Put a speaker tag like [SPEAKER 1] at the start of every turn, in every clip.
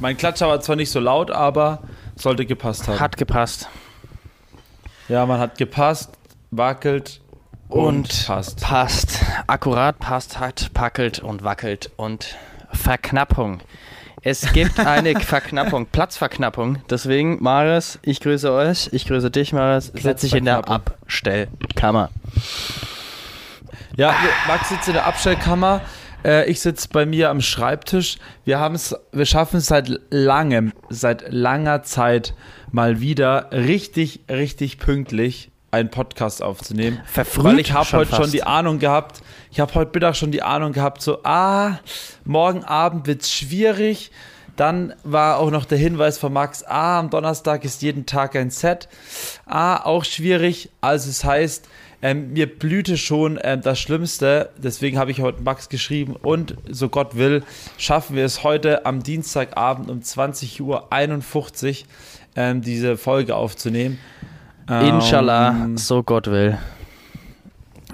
[SPEAKER 1] Mein Klatscher war zwar nicht so laut, aber sollte gepasst haben.
[SPEAKER 2] Hat gepasst.
[SPEAKER 1] Ja, man hat gepasst, wackelt und,
[SPEAKER 2] Und
[SPEAKER 1] passt.
[SPEAKER 2] Passt. Akkurat passt, hat, packelt und wackelt und Verknappung. Es gibt eine Verknappung, Platzverknappung. Deswegen, Maris, ich grüße euch, ich grüße dich, Maris. Setz dich in der. Abstellkammer.
[SPEAKER 1] Ja, Max sitzt in der Abstellkammer. Äh, ich sitze bei mir am Schreibtisch. Wir haben es, wir schaffen es seit langem, seit langer Zeit mal wieder richtig, richtig pünktlich einen Podcast aufzunehmen.
[SPEAKER 2] Verfrüht
[SPEAKER 1] Weil ich habe
[SPEAKER 2] schon
[SPEAKER 1] heute schon
[SPEAKER 2] fast.
[SPEAKER 1] die Ahnung gehabt, ich habe heute Mittag schon die Ahnung gehabt, so, ah, morgen Abend wird's schwierig. Dann war auch noch der Hinweis von Max, ah, am Donnerstag ist jeden Tag ein Set. Ah, auch schwierig. Also es heißt, ähm, mir blühte schon ähm, das Schlimmste. Deswegen habe ich heute Max geschrieben und so Gott will, schaffen wir es heute am Dienstagabend um 20.51 Uhr ähm, diese Folge aufzunehmen.
[SPEAKER 2] Inshallah,
[SPEAKER 1] Ähm,
[SPEAKER 2] so Gott will.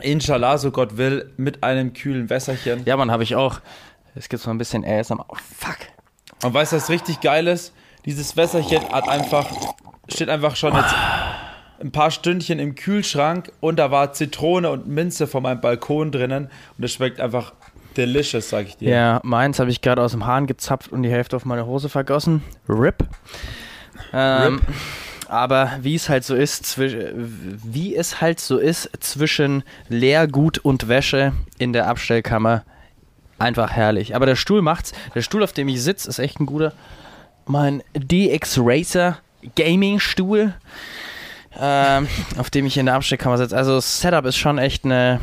[SPEAKER 1] Inshallah, so Gott will, mit einem kühlen Wässerchen.
[SPEAKER 2] Ja, Mann, habe ich auch. Es gibt mal ein bisschen ASMR. Oh, fuck.
[SPEAKER 1] Und weißt du, was richtig geil ist? Dieses Wässerchen hat einfach, steht einfach schon jetzt ein paar Stündchen im Kühlschrank und da war Zitrone und Minze von meinem Balkon drinnen und es schmeckt einfach delicious, sag ich dir.
[SPEAKER 2] Ja, meins habe ich gerade aus dem Hahn gezapft und die Hälfte auf meine Hose vergossen. RIP. Ähm, Aber wie es halt so ist, wie es halt so ist zwischen Leergut und Wäsche in der Abstellkammer, einfach herrlich. Aber der Stuhl macht's. Der Stuhl, auf dem ich sitze, ist echt ein guter. Mein DX Racer Gaming Stuhl, ähm, auf dem ich in der Abstellkammer sitze. Also Setup ist schon echt eine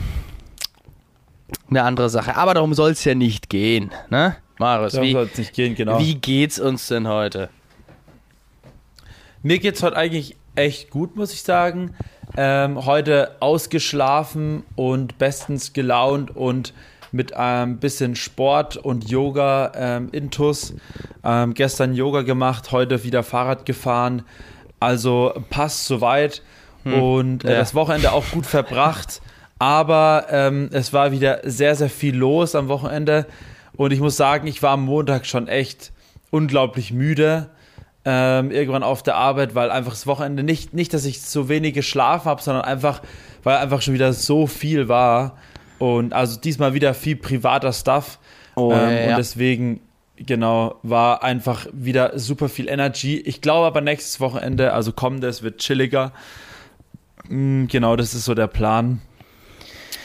[SPEAKER 2] eine andere Sache. Aber darum soll es ja nicht gehen, ne? Marius,
[SPEAKER 1] Darum
[SPEAKER 2] wie,
[SPEAKER 1] nicht gehen, genau.
[SPEAKER 2] wie geht's uns denn heute?
[SPEAKER 1] Mir geht's heute eigentlich echt gut, muss ich sagen. Ähm, heute ausgeschlafen und bestens gelaunt und mit ein bisschen Sport und Yoga ähm, intus. Ähm, gestern Yoga gemacht, heute wieder Fahrrad gefahren. Also passt soweit. Und äh,
[SPEAKER 2] ja.
[SPEAKER 1] das Wochenende auch gut verbracht. Aber ähm, es war wieder sehr, sehr viel los am Wochenende. Und ich muss sagen, ich war am Montag schon echt unglaublich müde ähm, irgendwann auf der Arbeit, weil einfach das Wochenende nicht, nicht, dass ich so wenig geschlafen habe, sondern einfach, weil einfach schon wieder so viel war. Und also diesmal wieder viel privater Stuff.
[SPEAKER 2] Oh,
[SPEAKER 1] ähm,
[SPEAKER 2] ja, ja.
[SPEAKER 1] Und deswegen, genau, war einfach wieder super viel Energy. Ich glaube aber nächstes Wochenende, also kommendes, wird chilliger. Mm, Genau, das ist so der Plan.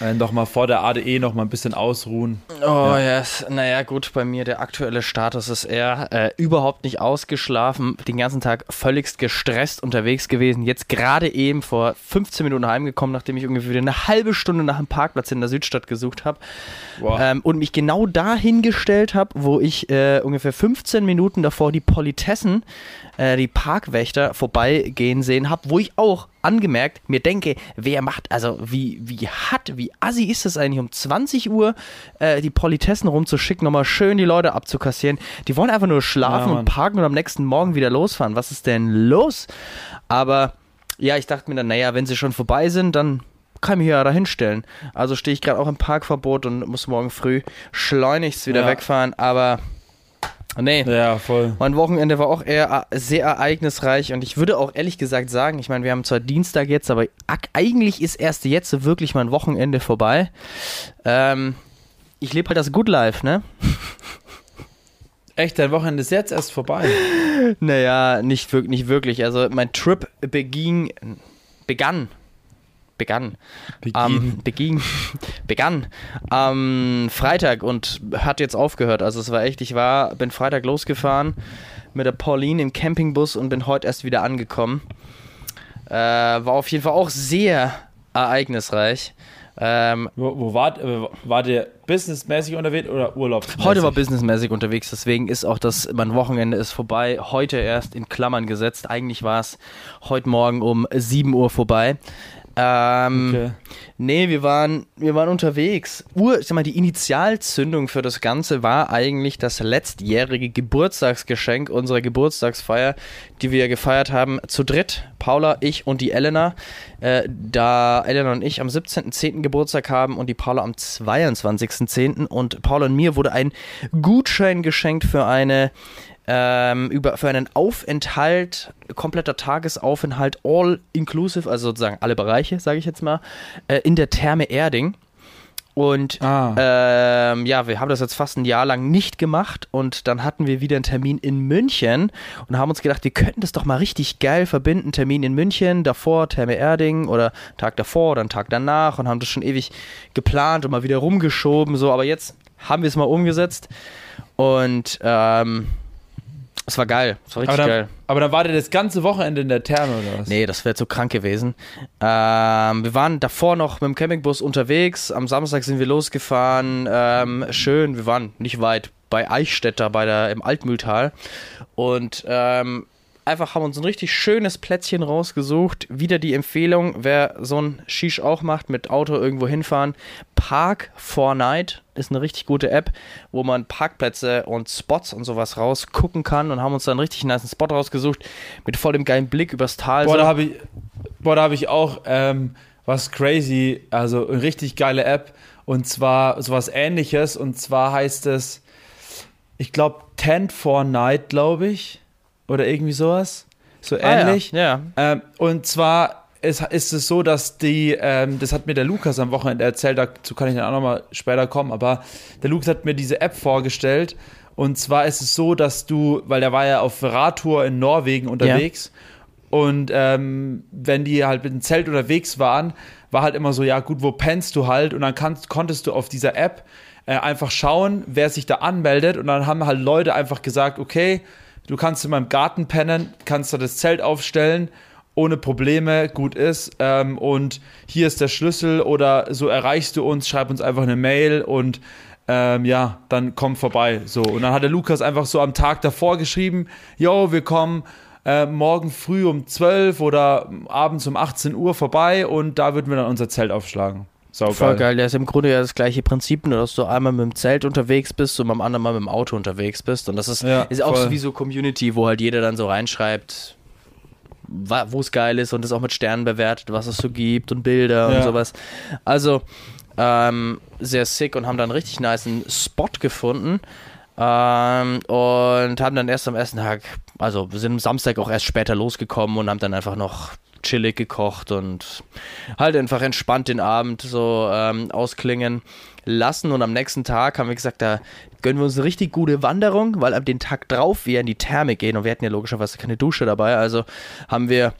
[SPEAKER 1] Äh, noch mal vor der ADE noch mal ein bisschen ausruhen.
[SPEAKER 2] Oh yes. Naja, gut, bei mir der aktuelle Status ist eher äh, überhaupt nicht ausgeschlafen, den ganzen Tag völligst gestresst unterwegs gewesen. Jetzt gerade eben vor 15 Minuten heimgekommen, nachdem ich ungefähr eine halbe Stunde nach einem Parkplatz in der Südstadt gesucht habe.
[SPEAKER 1] Wow.
[SPEAKER 2] Ähm, und mich genau dahin gestellt habe, wo ich äh, ungefähr 15 Minuten davor die Politessen, äh, die Parkwächter vorbeigehen sehen habe, wo ich auch angemerkt mir denke, wer macht, also wie, wie hat, wie assi ist es eigentlich um 20 Uhr äh, die Politessen rumzuschicken, nochmal schön die Leute abzukassieren. Die wollen einfach nur schlafen
[SPEAKER 1] Ja,
[SPEAKER 2] und parken und am nächsten Morgen wieder losfahren. Was ist denn los? Aber ja, ich dachte mir dann, naja, wenn sie schon vorbei sind, dann kann ich mich ja da hinstellen. Also stehe ich gerade auch im Parkverbot und muss morgen früh schleunigst wieder
[SPEAKER 1] Ja.
[SPEAKER 2] wegfahren, aber nee.
[SPEAKER 1] Ja, voll.
[SPEAKER 2] Mein Wochenende war auch eher sehr ereignisreich und ich würde auch ehrlich gesagt sagen, ich meine, wir haben zwar Dienstag jetzt, aber eigentlich ist erst jetzt so wirklich mein Wochenende vorbei. Ähm, ich lebe halt das Good Life, ne?
[SPEAKER 1] Echt, dein Wochenende ist jetzt erst vorbei.
[SPEAKER 2] Naja, nicht, nicht wirklich. Also mein Trip beging, begann, begann, am beging, begann am Freitag und hat jetzt aufgehört. Also es war echt, ich war, bin Freitag losgefahren mit der Pauline im Campingbus und bin heute erst wieder angekommen. Äh, war auf jeden Fall auch sehr ereignisreich. Ähm,
[SPEAKER 1] Wo, wo wart, äh, wart ihr businessmäßig unterwegs oder urlaubsmäßig?
[SPEAKER 2] Heute war businessmäßig unterwegs, deswegen ist auch das, mein Wochenende ist vorbei. Heute erst in Klammern gesetzt. Eigentlich war es heute Morgen um 7 Uhr vorbei. Ähm,
[SPEAKER 1] Okay.
[SPEAKER 2] Nee, wir waren, wir waren unterwegs. Ur, ich sag mal, die Initialzündung für das Ganze war eigentlich das letztjährige Geburtstagsgeschenk unserer Geburtstagsfeier, die wir gefeiert haben zu dritt. Paula, ich und die Elena. Äh, da Elena und ich am 17.10. Geburtstag haben und die Paula am 22.10. Und Paula und mir wurde ein Gutschein geschenkt für eine ähm, über, für einen Aufenthalt, kompletter Tagesaufenthalt, all inclusive, also sozusagen alle Bereiche, sage ich jetzt mal, äh, in der Therme Erding. Und
[SPEAKER 1] Ah.
[SPEAKER 2] ähm, ja, wir haben das jetzt fast ein Jahr lang nicht gemacht und dann hatten wir wieder einen Termin in München und haben uns gedacht, wir könnten das doch mal richtig geil verbinden. Termin in München, davor Therme Erding oder Tag davor oder einen Tag danach und haben das schon ewig geplant und mal wieder rumgeschoben, so, aber jetzt haben wir es mal umgesetzt und ähm, es war geil, es war richtig
[SPEAKER 1] Aber
[SPEAKER 2] geil.
[SPEAKER 1] dann, aber dann war der das ganze Wochenende in der Therme oder was?
[SPEAKER 2] Nee, das wäre zu krank gewesen. Ähm, wir waren davor noch mit dem Campingbus unterwegs. Am Samstag sind wir losgefahren. Ähm, schön, wir waren nicht weit bei Eichstätter bei der, im Altmühltal. Und ähm, einfach haben uns ein richtig schönes Plätzchen rausgesucht. Wieder die Empfehlung, wer so ein Shish auch macht, mit Auto irgendwo hinfahren. Park for Night ist eine richtig gute App, wo man Parkplätze und Spots und sowas rausgucken kann und haben uns dann einen richtig nice Spot rausgesucht mit voll dem geilen Blick übers Tal.
[SPEAKER 1] Boah, da habe ich, boah, da hab ich auch ähm, was crazy, also eine richtig geile App und zwar sowas ähnliches und zwar heißt es, ich glaube Tent for Night, glaube ich, oder irgendwie sowas, so
[SPEAKER 2] Ah, ja.
[SPEAKER 1] ähnlich.
[SPEAKER 2] Ja.
[SPEAKER 1] Ähm, und zwar ist, ist es so, dass die, ähm, das hat mir der Lukas am Wochenende erzählt, dazu kann ich dann auch nochmal später kommen, aber der Lukas hat mir diese App vorgestellt. Und zwar ist es so, dass du, weil der war ja auf Radtour in Norwegen unterwegs und ähm, wenn die halt mit dem Zelt unterwegs waren, war halt immer so, ja gut, wo pennst du halt? Und dann kannst, konntest du auf dieser App äh, einfach schauen, wer sich da anmeldet. Und dann haben halt Leute einfach gesagt, okay, du kannst in meinem Garten pennen, kannst da das Zelt aufstellen, ohne Probleme, gut ist. Ähm, und hier ist der Schlüssel oder so erreichst du uns, schreib uns einfach eine Mail und ähm, ja, dann komm vorbei. So. Und dann hat der Lukas einfach so am Tag davor geschrieben, yo, wir kommen äh, morgen früh um 12 oder abends um 18 Uhr vorbei und da würden wir dann unser Zelt aufschlagen. Saugeil.
[SPEAKER 2] Voll geil. Der ist im Grunde ja das gleiche Prinzip, nur dass du einmal mit dem Zelt unterwegs bist und beim anderen Mal mit dem Auto unterwegs bist. Und das ist,
[SPEAKER 1] Ja,
[SPEAKER 2] ist auch
[SPEAKER 1] voll.
[SPEAKER 2] so wie so Community, wo halt jeder dann so reinschreibt, wo es geil ist und das auch mit Sternen bewertet, was es so gibt und Bilder und
[SPEAKER 1] Ja.
[SPEAKER 2] sowas. Also ähm, sehr sick und haben dann einen richtig niceen Spot gefunden. Ähm, und haben dann erst am ersten Tag, also wir sind am Samstag auch erst später losgekommen und haben dann einfach noch chillig gekocht und halt einfach entspannt den Abend so ähm, ausklingen lassen. Und am nächsten Tag haben wir gesagt, da gönnen wir uns eine richtig gute Wanderung, weil am den Tag drauf wir in die Therme gehen und wir hatten ja logischerweise keine Dusche dabei. Also haben wir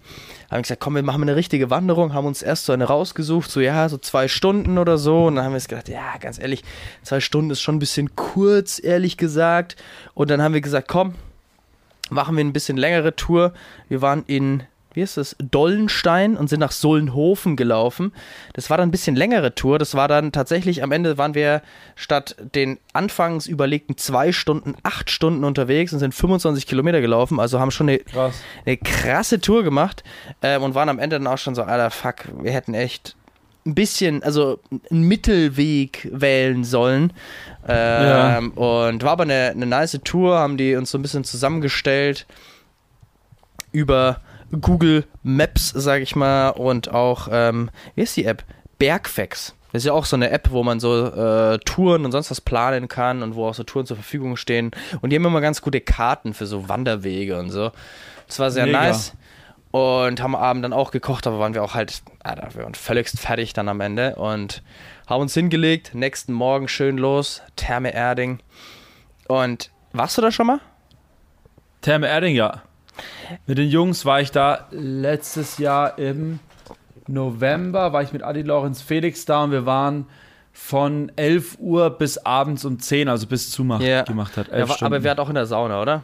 [SPEAKER 2] haben gesagt, komm, wir machen eine richtige Wanderung, haben uns erst so eine rausgesucht, so ja, so zwei Stunden oder so. Und dann haben wir gedacht, ja, ganz ehrlich, zwei Stunden ist schon ein bisschen kurz, ehrlich gesagt. Und dann haben wir gesagt, komm, machen wir ein bisschen längere Tour. Wir waren in, wie ist das, Dollenstein und sind nach Solnhofen gelaufen. Das war dann ein bisschen längere Tour. Das war dann tatsächlich, am Ende waren wir statt den anfangs überlegten zwei Stunden, acht Stunden unterwegs und sind 25 Kilometer gelaufen. Also haben schon eine,
[SPEAKER 1] Krass.
[SPEAKER 2] eine krasse Tour gemacht ähm, und waren am Ende dann auch schon so, alter Fuck, wir hätten echt ein bisschen, also einen Mittelweg wählen sollen. Ähm, Und war aber eine, eine nice Tour, haben die uns so ein bisschen zusammengestellt über Google Maps, sag ich mal, und auch, ähm, wie ist die App? Bergfax. Das ist ja auch so eine App, wo man so äh, Touren und sonst was planen kann und wo auch so Touren zur Verfügung stehen. Und die haben immer ganz gute Karten für so Wanderwege und so. Das war sehr
[SPEAKER 1] Mega.
[SPEAKER 2] nice. Und haben am Abend dann auch gekocht, aber waren wir auch halt, Alter, wir waren völligst fertig dann am Ende und haben uns hingelegt. Nächsten Morgen schön los, Therme Erding. Und warst du da schon mal?
[SPEAKER 1] Therme Erding, ja. Mit den Jungs war ich da letztes Jahr im November, war ich mit Adi Lorenz Felix da und wir waren von 11 Uhr bis abends um 10, also bis Zumach
[SPEAKER 2] Ja.
[SPEAKER 1] gemacht hat.
[SPEAKER 2] Ja, aber wir hatten auch in der Sauna, oder?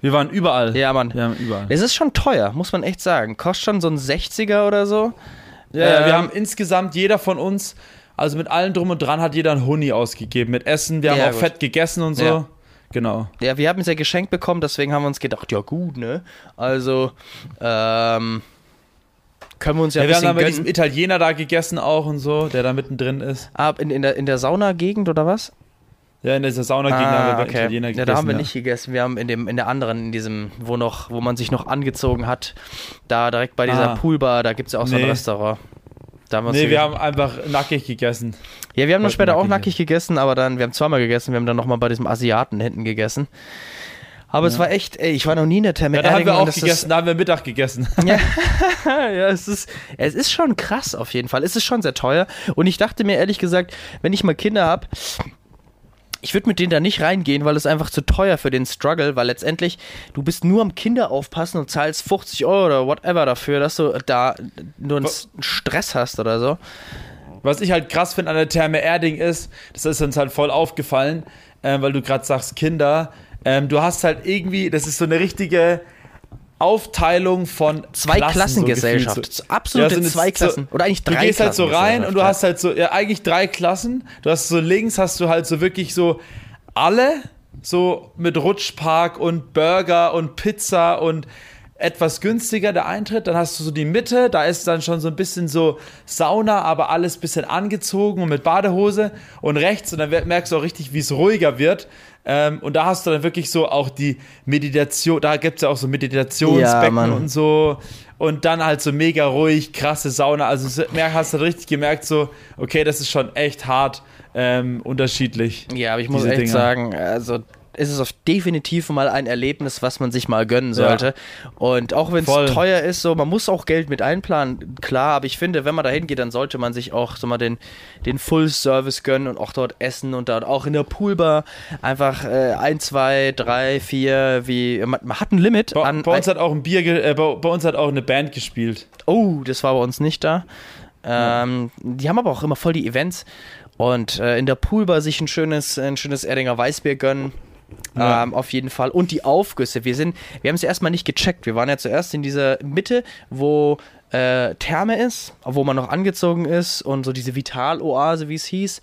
[SPEAKER 1] wir waren überall.
[SPEAKER 2] Ja, Mann.
[SPEAKER 1] Wir haben überall.
[SPEAKER 2] Es ist schon teuer, muss man echt sagen. Kostet schon so ein 60er oder so.
[SPEAKER 1] Ja, ja, wir
[SPEAKER 2] Ähm,
[SPEAKER 1] haben insgesamt jeder von uns, also mit allem drum und dran, hat jeder einen Huni ausgegeben. Mit Essen, wir haben
[SPEAKER 2] Ja,
[SPEAKER 1] auch
[SPEAKER 2] gut.
[SPEAKER 1] fett gegessen und so.
[SPEAKER 2] Ja.
[SPEAKER 1] Genau.
[SPEAKER 2] Ja, wir haben es ja geschenkt bekommen, deswegen haben wir uns gedacht, ja gut, ne? Also, ähm, können wir uns ja,
[SPEAKER 1] Ja,
[SPEAKER 2] ein
[SPEAKER 1] wir haben
[SPEAKER 2] bisschen
[SPEAKER 1] dann bei
[SPEAKER 2] gönnen.
[SPEAKER 1] diesem Italiener da gegessen auch und so, der da mittendrin ist.
[SPEAKER 2] Ab in, in der, in der Sauna-Gegend oder was?
[SPEAKER 1] Ja, in dieser Sauna haben wir
[SPEAKER 2] Ah, okay.
[SPEAKER 1] Italiener
[SPEAKER 2] Ja,
[SPEAKER 1] gegessen.
[SPEAKER 2] da haben wir
[SPEAKER 1] ja.
[SPEAKER 2] nicht gegessen. Wir haben in dem in der anderen, in diesem, wo noch, wo man sich noch angezogen hat, da direkt bei dieser
[SPEAKER 1] Ah.
[SPEAKER 2] Poolbar, da gibt es ja auch so ein
[SPEAKER 1] Nee.
[SPEAKER 2] Restaurant. Da haben wir uns
[SPEAKER 1] Nee, wir haben einfach nackig gegessen.
[SPEAKER 2] ja, wir haben dann später auch
[SPEAKER 1] nackig
[SPEAKER 2] nackig gegessen, aber dann, wir haben zweimal gegessen, wir haben dann nochmal bei diesem Asiaten hinten gegessen. Aber es war echt, ey, ich war noch nie in der Therme
[SPEAKER 1] Ja, da haben wir auch gegessen, da haben wir Mittag gegessen.
[SPEAKER 2] ja, ja es, ist, es ist schon krass auf jeden Fall. Es ist schon sehr teuer. Und ich dachte mir ehrlich gesagt, wenn ich mal Kinder habe, ich würde mit denen da nicht reingehen, weil es einfach zu teuer für den Struggle, weil letztendlich du bist nur am Kinder aufpassen und zahlst 50 Euro oder whatever dafür, dass du da nur einen S- Stress hast oder so.
[SPEAKER 1] Was ich halt krass finde an der Therme Erding ist, das ist uns halt voll aufgefallen, ähm, weil du gerade sagst Kinder, ähm, du hast halt irgendwie, das ist so eine richtige Aufteilung von
[SPEAKER 2] Zwei
[SPEAKER 1] Klassen,
[SPEAKER 2] Klassengesellschaft.
[SPEAKER 1] So so.
[SPEAKER 2] Absolute
[SPEAKER 1] Ja,
[SPEAKER 2] zwei
[SPEAKER 1] so-
[SPEAKER 2] Klassen. Oder eigentlich drei
[SPEAKER 1] Du gehst halt so rein und du hast halt so, ja, eigentlich drei Klassen. Du hast so links hast du halt so wirklich so alle, so mit Rutschpark und Burger und Pizza und etwas günstiger der Eintritt. Dann hast du so die Mitte, da ist dann schon so ein bisschen so Sauna, aber alles bisschen angezogen und mit Badehose. Und rechts, und dann merkst du auch richtig, wie es ruhiger wird. Ähm, und da hast du dann wirklich so auch die Meditation, da gibt es ja auch so Meditationsbecken
[SPEAKER 2] Mann.
[SPEAKER 1] und so. Und dann halt so mega ruhig, krasse Sauna. Also hast du richtig gemerkt, so, okay, das ist schon echt hart ähm, unterschiedlich.
[SPEAKER 2] Ja, aber ich muss echt
[SPEAKER 1] Dinger.
[SPEAKER 2] sagen, also es ist auf definitiv mal ein Erlebnis, was man sich mal gönnen sollte. Und auch wenn es teuer ist, so man muss auch Geld mit einplanen, klar. Aber ich finde, wenn man da hingeht, dann sollte man sich auch so mal den, den Full Service gönnen und auch dort essen und dort auch in der Poolbar einfach äh, ein, zwei, drei, vier, wie man, man hat ein Limit
[SPEAKER 1] Bei,
[SPEAKER 2] an.
[SPEAKER 1] bei uns hat auch ein Bier, äh, bei, bei uns hat auch eine Band gespielt.
[SPEAKER 2] Oh, das war bei uns nicht da. Ähm, Die haben aber auch immer voll die Events. Und äh, in der Poolbar sich ein schönes, ein schönes Erdinger Weißbier gönnen.
[SPEAKER 1] Ja.
[SPEAKER 2] Ähm, auf jeden Fall. Und die Aufgüsse. Wir sind, wir haben es erstmal nicht gecheckt. Wir waren ja zuerst in dieser Mitte, wo äh, Therme ist, wo man noch angezogen ist und so diese Vitaloase, wie es hieß.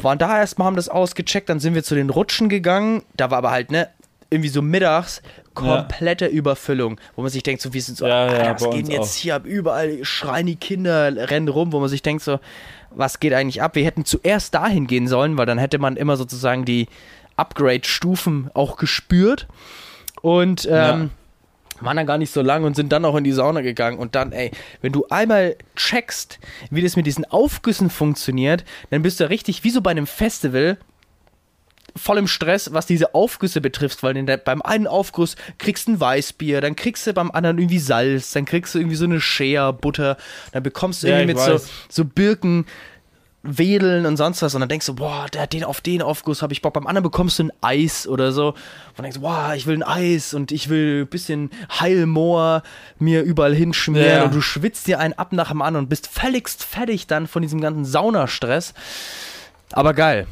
[SPEAKER 2] Waren da erstmal, haben das ausgecheckt, dann sind wir zu den Rutschen gegangen. Da war aber halt, ne, irgendwie so mittags komplette Überfüllung, wo man sich denkt, so, wir sind so,
[SPEAKER 1] Ja, ja,
[SPEAKER 2] was geht jetzt
[SPEAKER 1] auch.
[SPEAKER 2] hier ab? Überall schreien die Kinder, rennen rum, wo man sich denkt, so, was geht eigentlich ab? Wir hätten zuerst dahin gehen sollen, weil dann hätte man immer sozusagen die Upgrade-Stufen auch gespürt. Und ähm, waren dann gar nicht so lang und sind dann auch in die Sauna gegangen. Und dann, ey, wenn du einmal checkst, wie das mit diesen Aufgüssen funktioniert, dann bist du richtig wie so bei einem Festival voll im Stress, was diese Aufgüsse betrifft, weil der, beim einen Aufguss kriegst du ein Weißbier, dann kriegst du beim anderen irgendwie Salz, dann kriegst du irgendwie so eine Shea, Butter, dann bekommst du
[SPEAKER 1] Ja,
[SPEAKER 2] irgendwie mit so, so Birken, Wedeln und sonst was und dann denkst du, boah, der hat den auf den Aufguss habe ich Bock. Beim anderen bekommst du ein Eis oder so. Und dann denkst du, boah, ich will ein Eis und ich will ein bisschen Heilmoor mir überall hinschmieren
[SPEAKER 1] Ja.
[SPEAKER 2] und du schwitzt dir einen ab nach dem anderen und bist völligst fertig dann von diesem ganzen Saunastress. Aber geil.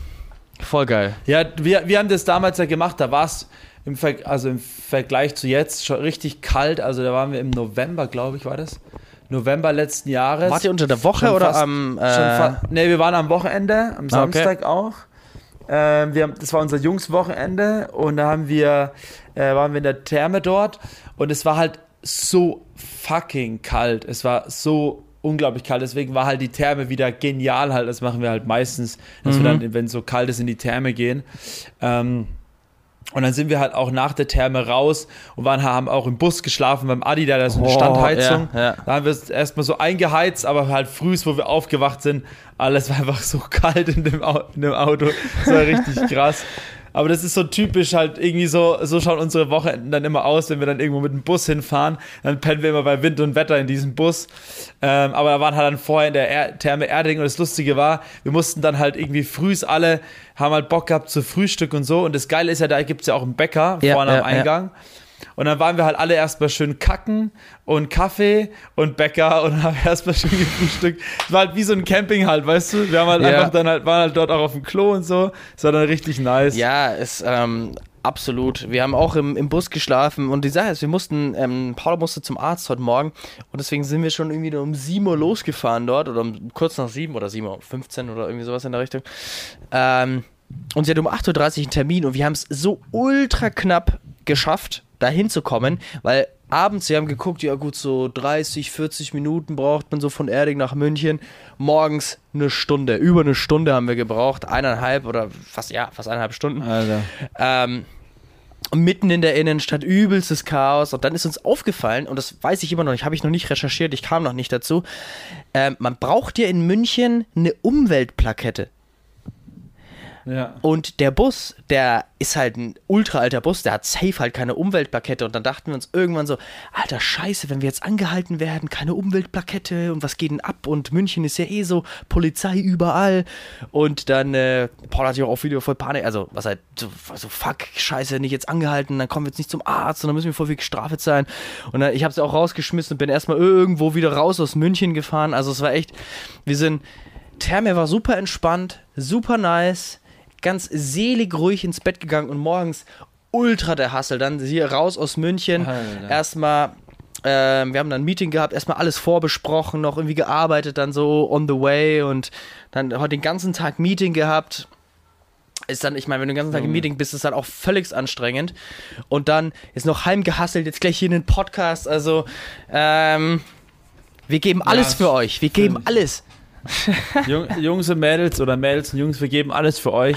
[SPEAKER 2] Voll geil.
[SPEAKER 1] Ja, wir, wir haben das damals ja gemacht, da war es im, Ver also im Vergleich zu jetzt schon richtig kalt. Also da waren wir im November, glaube ich, war das. November letzten Jahres.
[SPEAKER 2] Wart ihr unter der Woche oder
[SPEAKER 1] fast-
[SPEAKER 2] am. Äh,
[SPEAKER 1] ne, wir waren am Wochenende, am
[SPEAKER 2] Ah, okay.
[SPEAKER 1] Samstag auch. Ähm, wir haben, das war unser Jungswochenende und da haben wir, äh, waren wir in der Therme dort und es war halt so fucking kalt. Es war so unglaublich kalt. Deswegen war halt die Therme wieder genial halt. Das machen wir halt meistens, dass
[SPEAKER 2] Mhm.
[SPEAKER 1] wir dann, wenn es so kalt ist, in die Therme gehen. Ähm, und dann sind wir halt auch nach der Therme raus und waren, haben auch im Bus geschlafen beim Adi, da ist eine
[SPEAKER 2] Oh,
[SPEAKER 1] Standheizung.
[SPEAKER 2] ja, ja.
[SPEAKER 1] Da haben wir es erstmal so eingeheizt, aber halt früh, wo wir aufgewacht sind, alles war einfach so kalt in dem, Au in dem Auto. Das war richtig krass. Aber das ist so typisch halt irgendwie so, so schauen unsere Wochenenden dann immer aus, wenn wir dann irgendwo mit dem Bus hinfahren. Dann pennen wir immer bei Wind und Wetter in diesem Bus. Ähm, aber da waren halt dann vorher in der er Therme Erding und das Lustige war, wir mussten dann halt irgendwie frühs alle, haben halt Bock gehabt zu Frühstück und so. Und das Geile ist ja, da gibt es ja auch einen Bäcker
[SPEAKER 2] Ja,
[SPEAKER 1] vorne
[SPEAKER 2] ja,
[SPEAKER 1] am Eingang. Und dann waren wir halt alle erstmal schön kacken und Kaffee und Bäcker und haben erstmal schön gefrühstückt. Es war halt wie so ein Camping halt, weißt du? Wir haben halt
[SPEAKER 2] Ja.
[SPEAKER 1] einfach dann halt, waren halt dort auch auf dem Klo und so. Es war dann richtig nice.
[SPEAKER 2] Ja, ist ähm, absolut. Wir haben auch im, im Bus geschlafen und die Sache ist, wir mussten, ähm, Paula musste zum Arzt heute Morgen und deswegen sind wir schon irgendwie um 7 Uhr losgefahren dort oder um, kurz nach 7 oder 7 Uhr 15 oder irgendwie sowas in der Richtung. Ähm, und sie hat um 8.30 Uhr einen Termin und wir haben es so ultra knapp geschafft, da hinzukommen, weil abends, wir haben geguckt, ja gut, so 30, 40 Minuten braucht man so von Erding nach München. Morgens eine Stunde, über eine Stunde haben wir gebraucht, eineinhalb oder fast, ja, fast eineinhalb Stunden.
[SPEAKER 1] Alter.
[SPEAKER 2] Ähm, mitten in der Innenstadt, übelstes Chaos. Und dann ist uns aufgefallen, und das weiß ich immer noch nicht, habe ich noch nicht recherchiert, ich kam noch nicht dazu. Ähm, man braucht ja in München eine Umweltplakette. Ja. Und der Bus, der ist halt ein ultra alter Bus, der hat safe halt keine Umweltplakette. Und dann dachten wir uns irgendwann so, alter Scheiße, wenn wir jetzt angehalten werden, keine Umweltplakette und was geht denn ab? Und München ist ja eh so, Polizei überall. Und dann, äh, Paul hat ja auch Video voll Panik, also was halt, so, so fuck, scheiße, nicht jetzt angehalten, dann kommen wir jetzt nicht zum Arzt und dann müssen wir voll viel gestraft sein. Und dann, ich habe es auch rausgeschmissen und bin erstmal irgendwo wieder raus aus München gefahren. Also es war echt, wir sind, Therme war super entspannt, super nice ganz selig ruhig ins Bett gegangen und morgens ultra der Hassel. Dann hier raus aus München. Erstmal ähm, wir haben dann ein Meeting gehabt, erstmal alles vorbesprochen, noch irgendwie gearbeitet, dann so on the way und dann heute den ganzen Tag Meeting gehabt. Ist dann, ich meine, wenn du den ganzen Tag im Meeting bist, ist das auch völlig anstrengend. Und dann ist noch heimgehasselt, jetzt gleich hier in den Podcast. Also, ähm, wir geben alles ja, für euch. Wir geben alles.
[SPEAKER 1] Jungs und Mädels oder Mädels und Jungs, wir geben alles für euch.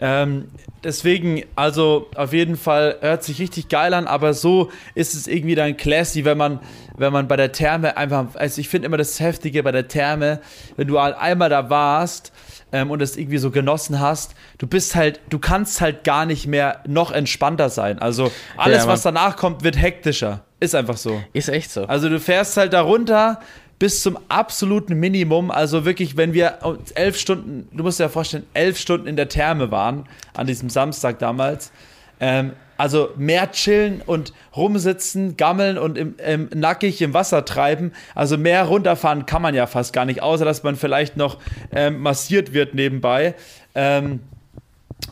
[SPEAKER 1] Ähm, deswegen, also auf jeden Fall hört sich richtig geil an, aber so ist es irgendwie dann classy, wenn man, wenn man bei der Therme einfach, also ich finde immer das Heftige bei der Therme, wenn du einmal da warst ähm, und es irgendwie so genossen hast, du bist halt, du kannst halt gar nicht mehr noch entspannter sein. Also alles, ja, was danach kommt, wird hektischer. Ist einfach so.
[SPEAKER 2] Ist echt so.
[SPEAKER 1] Also du fährst halt da runter, bis zum absoluten Minimum. Also wirklich, wenn wir elf Stunden, du musst dir ja vorstellen, elf Stunden in der Therme waren, an diesem Samstag damals. Ähm, also mehr chillen und rumsitzen, gammeln und im, im, nackig im Wasser treiben. Also mehr runterfahren kann man ja fast gar nicht, außer dass man vielleicht noch ähm, massiert wird nebenbei. Ähm,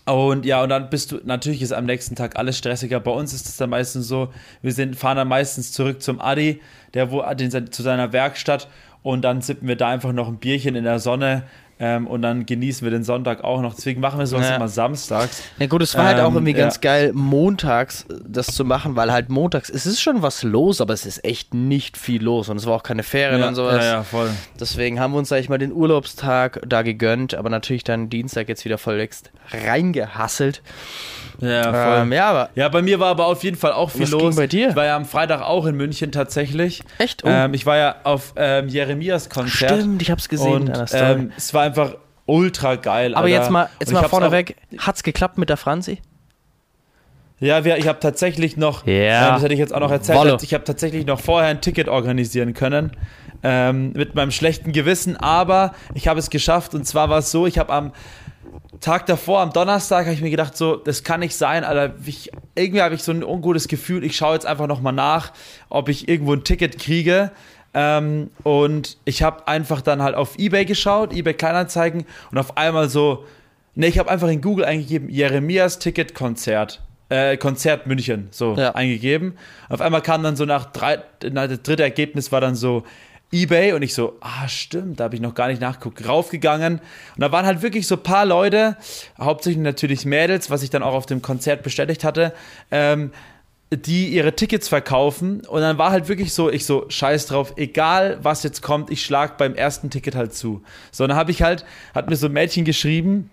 [SPEAKER 1] und ja, und dann bist du, natürlich ist am nächsten Tag alles stressiger. Bei uns ist es dann meistens so, wir sind, fahren dann meistens zurück zum Adi, der wo, den, zu seiner Werkstatt. Und dann sippen wir da einfach noch ein Bierchen in der Sonne ähm, und dann genießen wir den Sonntag auch noch. Deswegen machen wir sowas ja. immer samstags.
[SPEAKER 2] Ja gut, es war ähm, halt auch ähm, irgendwie ja. ganz geil, montags das zu machen, weil halt montags, es ist schon was los, aber es ist echt nicht viel los und es war auch keine Ferien
[SPEAKER 1] ja,
[SPEAKER 2] und sowas.
[SPEAKER 1] Ja, ja, voll.
[SPEAKER 2] Deswegen haben wir uns, sag ich mal, den Urlaubstag da gegönnt, aber natürlich dann Dienstag jetzt wieder voll reingehasselt.
[SPEAKER 1] Ja, voll. Ähm, ja, aber ja, bei mir war aber auf jeden Fall auch viel was los. Ging
[SPEAKER 2] bei dir?
[SPEAKER 1] Ich war ja am Freitag auch in München tatsächlich.
[SPEAKER 2] Echt?
[SPEAKER 1] Oh. Ähm, ich war ja auf ähm, Jeremias Konzert.
[SPEAKER 2] Stimmt, ich hab's gesehen.
[SPEAKER 1] Und, ähm, es war einfach ultra geil.
[SPEAKER 2] Aber Alter. jetzt mal, jetzt mal vorneweg, hat's geklappt mit der Franzi?
[SPEAKER 1] Ja, wir, ich habe tatsächlich noch,
[SPEAKER 2] yeah.
[SPEAKER 1] äh, das hätte ich jetzt auch noch erzählt, Wolle. ich habe tatsächlich noch vorher ein Ticket organisieren können. Ähm, mit meinem schlechten Gewissen, aber ich habe es geschafft und zwar war es so, ich habe am Tag davor, am Donnerstag, habe ich mir gedacht, so, das kann nicht sein, Alter. Ich, irgendwie habe ich so ein ungutes Gefühl. Ich schaue jetzt einfach nochmal nach, ob ich irgendwo ein Ticket kriege. Ähm, und ich habe einfach dann halt auf Ebay geschaut, Ebay Kleinanzeigen, und auf einmal so, ne, ich habe einfach in Google eingegeben, Jeremias Ticket Konzert. Äh, Konzert München, so ja. eingegeben. Auf einmal kam dann so nach drei, das dritte Ergebnis war dann so, eBay und ich so, ah, stimmt, da habe ich noch gar nicht nachgeguckt, raufgegangen. Und da waren halt wirklich so ein paar Leute, hauptsächlich natürlich Mädels, was ich dann auch auf dem Konzert bestätigt hatte, ähm, die ihre Tickets verkaufen. Und dann war halt wirklich so, ich so, scheiß drauf, egal was jetzt kommt, ich schlag beim ersten Ticket halt zu. So, dann habe ich halt, hat mir so ein Mädchen geschrieben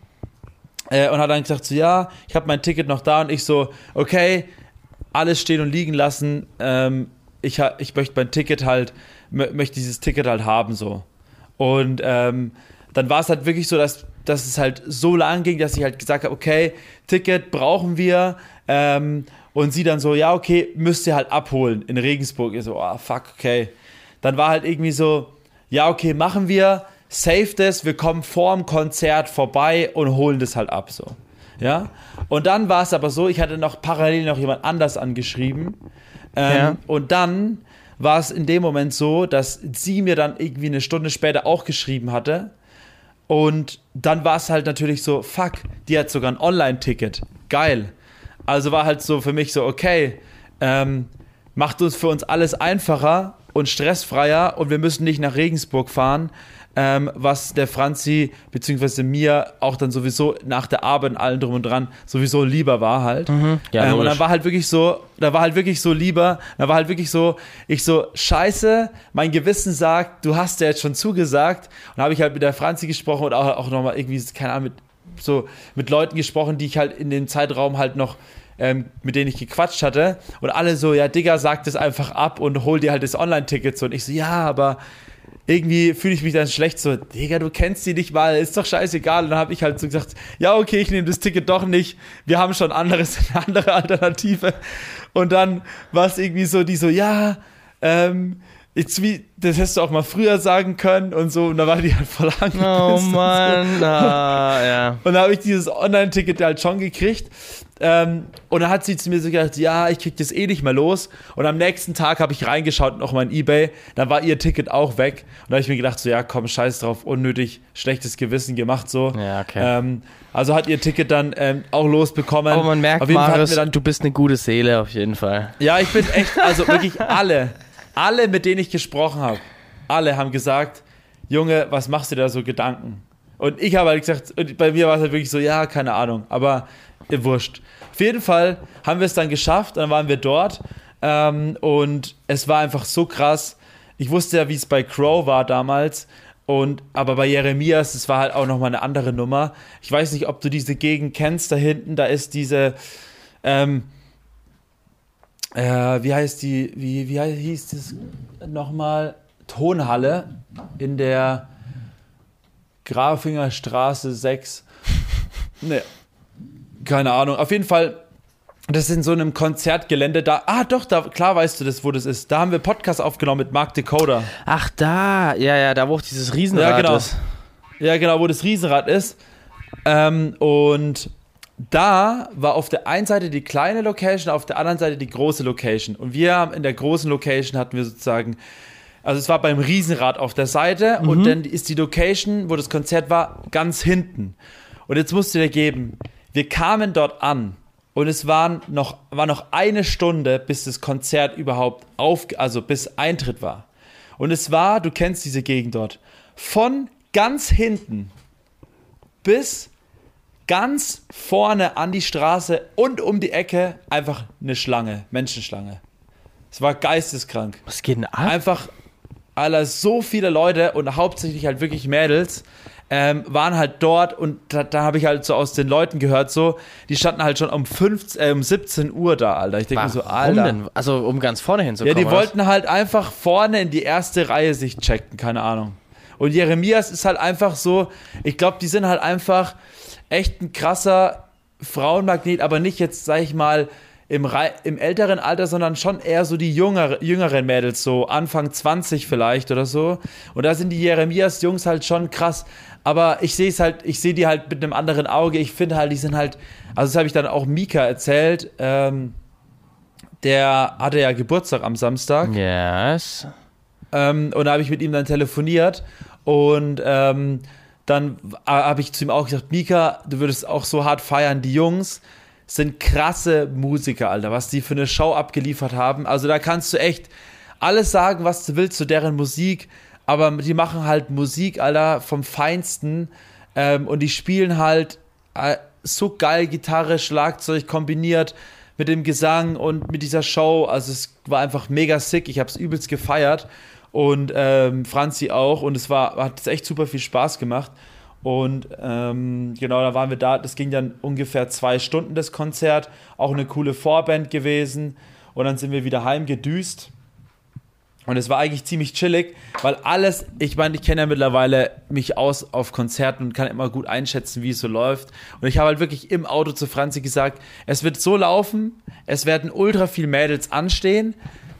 [SPEAKER 1] äh, und hat dann gesagt, so, ja, ich habe mein Ticket noch da und ich so, okay, alles stehen und liegen lassen, ähm, ich, ich möchte mein Ticket halt möchte dieses Ticket halt haben so. Und ähm, dann war es halt wirklich so, dass, dass es halt so lang ging, dass ich halt gesagt habe, okay, Ticket brauchen wir. Ähm, und sie dann so, ja, okay, müsst ihr halt abholen in Regensburg. Ich so, ah, oh, fuck, okay. Dann war halt irgendwie so, ja, okay, machen wir, save das, wir kommen vor dem Konzert vorbei und holen das halt ab, so. Ja. Und dann war es aber so, ich hatte noch parallel noch jemand anders angeschrieben. Ähm, ja. Und dann war es in dem Moment so, dass sie mir dann irgendwie eine Stunde später auch geschrieben hatte. Und dann war es halt natürlich so, fuck, die hat sogar ein Online-Ticket. Geil. Also war halt so für mich so, okay, ähm, macht uns für uns alles einfacher und stressfreier und wir müssen nicht nach Regensburg fahren, ähm, was der Franzi bzw. mir auch dann sowieso nach der Arbeit und allem drum und dran sowieso lieber war halt. Mhm. Ja, ähm, und dann war halt wirklich so, da war halt wirklich so lieber, da war halt wirklich so, ich so, scheiße, mein Gewissen sagt, du hast ja jetzt schon zugesagt. Und habe ich halt mit der Franzi gesprochen und auch, auch nochmal irgendwie, keine Ahnung, mit so mit Leuten gesprochen, die ich halt in dem Zeitraum halt noch ähm, mit denen ich gequatscht hatte. Und alle so, ja, Digga, sag das einfach ab und hol dir halt das Online-Ticket. Und ich so, ja, aber irgendwie fühle ich mich dann schlecht, so, Digga, du kennst die nicht mal, ist doch scheißegal. Und dann habe ich halt so gesagt, ja, okay, ich nehme das Ticket doch nicht, wir haben schon anderes, eine andere Alternative. Und dann war es irgendwie so, die so, ja, ähm, Jetzt wie, das hättest du auch mal früher sagen können und so, und da war die halt voll angepisst.
[SPEAKER 2] Oh Mann,
[SPEAKER 1] so.
[SPEAKER 2] ah, ja.
[SPEAKER 1] Und da habe ich dieses Online-Ticket halt schon gekriegt. Ähm, und dann hat sie zu mir so gesagt, ja, ich krieg das eh nicht mehr los. Und am nächsten Tag habe ich reingeschaut noch mal in Ebay, dann war ihr Ticket auch weg. Und da habe ich mir gedacht, so ja, komm, scheiß drauf, unnötig, schlechtes Gewissen gemacht so.
[SPEAKER 2] Ja, okay.
[SPEAKER 1] Ähm, also hat ihr Ticket dann ähm, auch losbekommen.
[SPEAKER 2] Aber man merkt,
[SPEAKER 1] Auf jeden Fall hatten
[SPEAKER 2] Marius,
[SPEAKER 1] dann,
[SPEAKER 2] du bist eine gute Seele auf jeden Fall.
[SPEAKER 1] ja, ich bin echt, also wirklich alle, alle, mit denen ich gesprochen habe, alle haben gesagt, Junge, was machst du da so Gedanken? Und ich habe halt gesagt, und bei mir war es halt wirklich so, ja, keine Ahnung, aber äh, wurscht. Auf jeden Fall haben wir es dann geschafft, dann waren wir dort ähm, und es war einfach so krass. Ich wusste ja, wie es bei Crow war damals. Und, aber bei Jeremias, das war halt auch nochmal eine andere Nummer. Ich weiß nicht, ob du diese Gegend kennst, da hinten, da ist diese, ähm, äh, wie heißt die, wie, wie hieß das nochmal? Tonhalle in der Grafinger Straße 6. Ne, keine Ahnung. Auf jeden Fall, das ist in so einem Konzertgelände da. Ah, doch, da, klar weißt du das, wo das ist. Da haben wir Podcast aufgenommen mit Mark Dakota.
[SPEAKER 2] Ach, da, ja, ja, da wo auch dieses Riesenrad
[SPEAKER 1] Ja, genau.
[SPEAKER 2] ist.
[SPEAKER 1] Ja, genau, wo das Riesenrad ist. Ähm, und da war auf der einen Seite die kleine Location, auf der anderen Seite die große Location. Und wir haben in der großen Location hatten wir sozusagen, also es war beim Riesenrad auf der Seite und dann ist die Location, wo das Konzert war, ganz hinten. Und jetzt musst du dir geben, wir kamen dort an und es waren noch, war noch eine Stunde, bis das Konzert überhaupt auf, also bis Eintritt war. Und es war, du kennst diese Gegend dort, von ganz hinten bis ganz vorne an die Straße und um die Ecke einfach eine Schlange, Menschenschlange. Es war geisteskrank.
[SPEAKER 2] Was geht denn ab?
[SPEAKER 1] Einfach, Alter, so viele Leute und hauptsächlich halt wirklich Mädels ähm, waren halt dort und da, da habe ich halt so aus den Leuten gehört, so, die standen halt schon um, 15, äh, um 17 Uhr da, Alter. Ich denke mir so, Alter.
[SPEAKER 2] denn? Also, um ganz vorne
[SPEAKER 1] Ja,
[SPEAKER 2] hinzukommen.
[SPEAKER 1] die
[SPEAKER 2] oder was?
[SPEAKER 1] wollten halt einfach vorne in die erste Reihe sich checken, keine Ahnung. Und Jeremias ist halt einfach so, ich glaube, die sind halt einfach echt ein krasser Frauenmagnet, aber nicht jetzt, sag ich mal, im, im älteren Alter, sondern schon eher so die jüngere, jüngeren Mädels, so Anfang 20 vielleicht oder so. Und da sind die Jeremias-Jungs halt schon krass. Aber ich sehe es halt, ich sehe die halt mit einem anderen Auge. Ich finde halt, die sind halt, also das habe ich dann auch Mika erzählt, ähm, der hatte ja Geburtstag am Samstag.
[SPEAKER 2] Yes.
[SPEAKER 1] Ähm, und da habe ich mit ihm dann telefoniert und ähm, dann habe ich zu ihm auch gesagt, Mika, du würdest auch so hart feiern. Die Jungs sind krasse Musiker, Alter, was die für eine Show abgeliefert haben. Also da kannst du echt alles sagen, was du willst zu deren Musik, aber die machen halt Musik, Alter, vom Feinsten ähm, und die spielen halt äh, so geil Gitarre, Schlagzeug kombiniert mit dem Gesang und mit dieser Show. Also es war einfach mega sick. Ich habe es übelst gefeiert und ähm, Franzi auch und es war hat echt super viel Spaß gemacht. Und ähm, genau, da waren wir da. Das ging dann ungefähr zwei Stunden das Konzert. Auch eine coole Vorband gewesen. Und dann sind wir wieder heimgedüst. Und es war eigentlich ziemlich chillig, weil alles, ich meine, ich kenne ja mittlerweile mich aus auf Konzerten und kann immer gut einschätzen, wie es so läuft. Und ich habe halt wirklich im Auto zu Franzi gesagt, es wird so laufen, es werden ultra viel Mädels anstehen.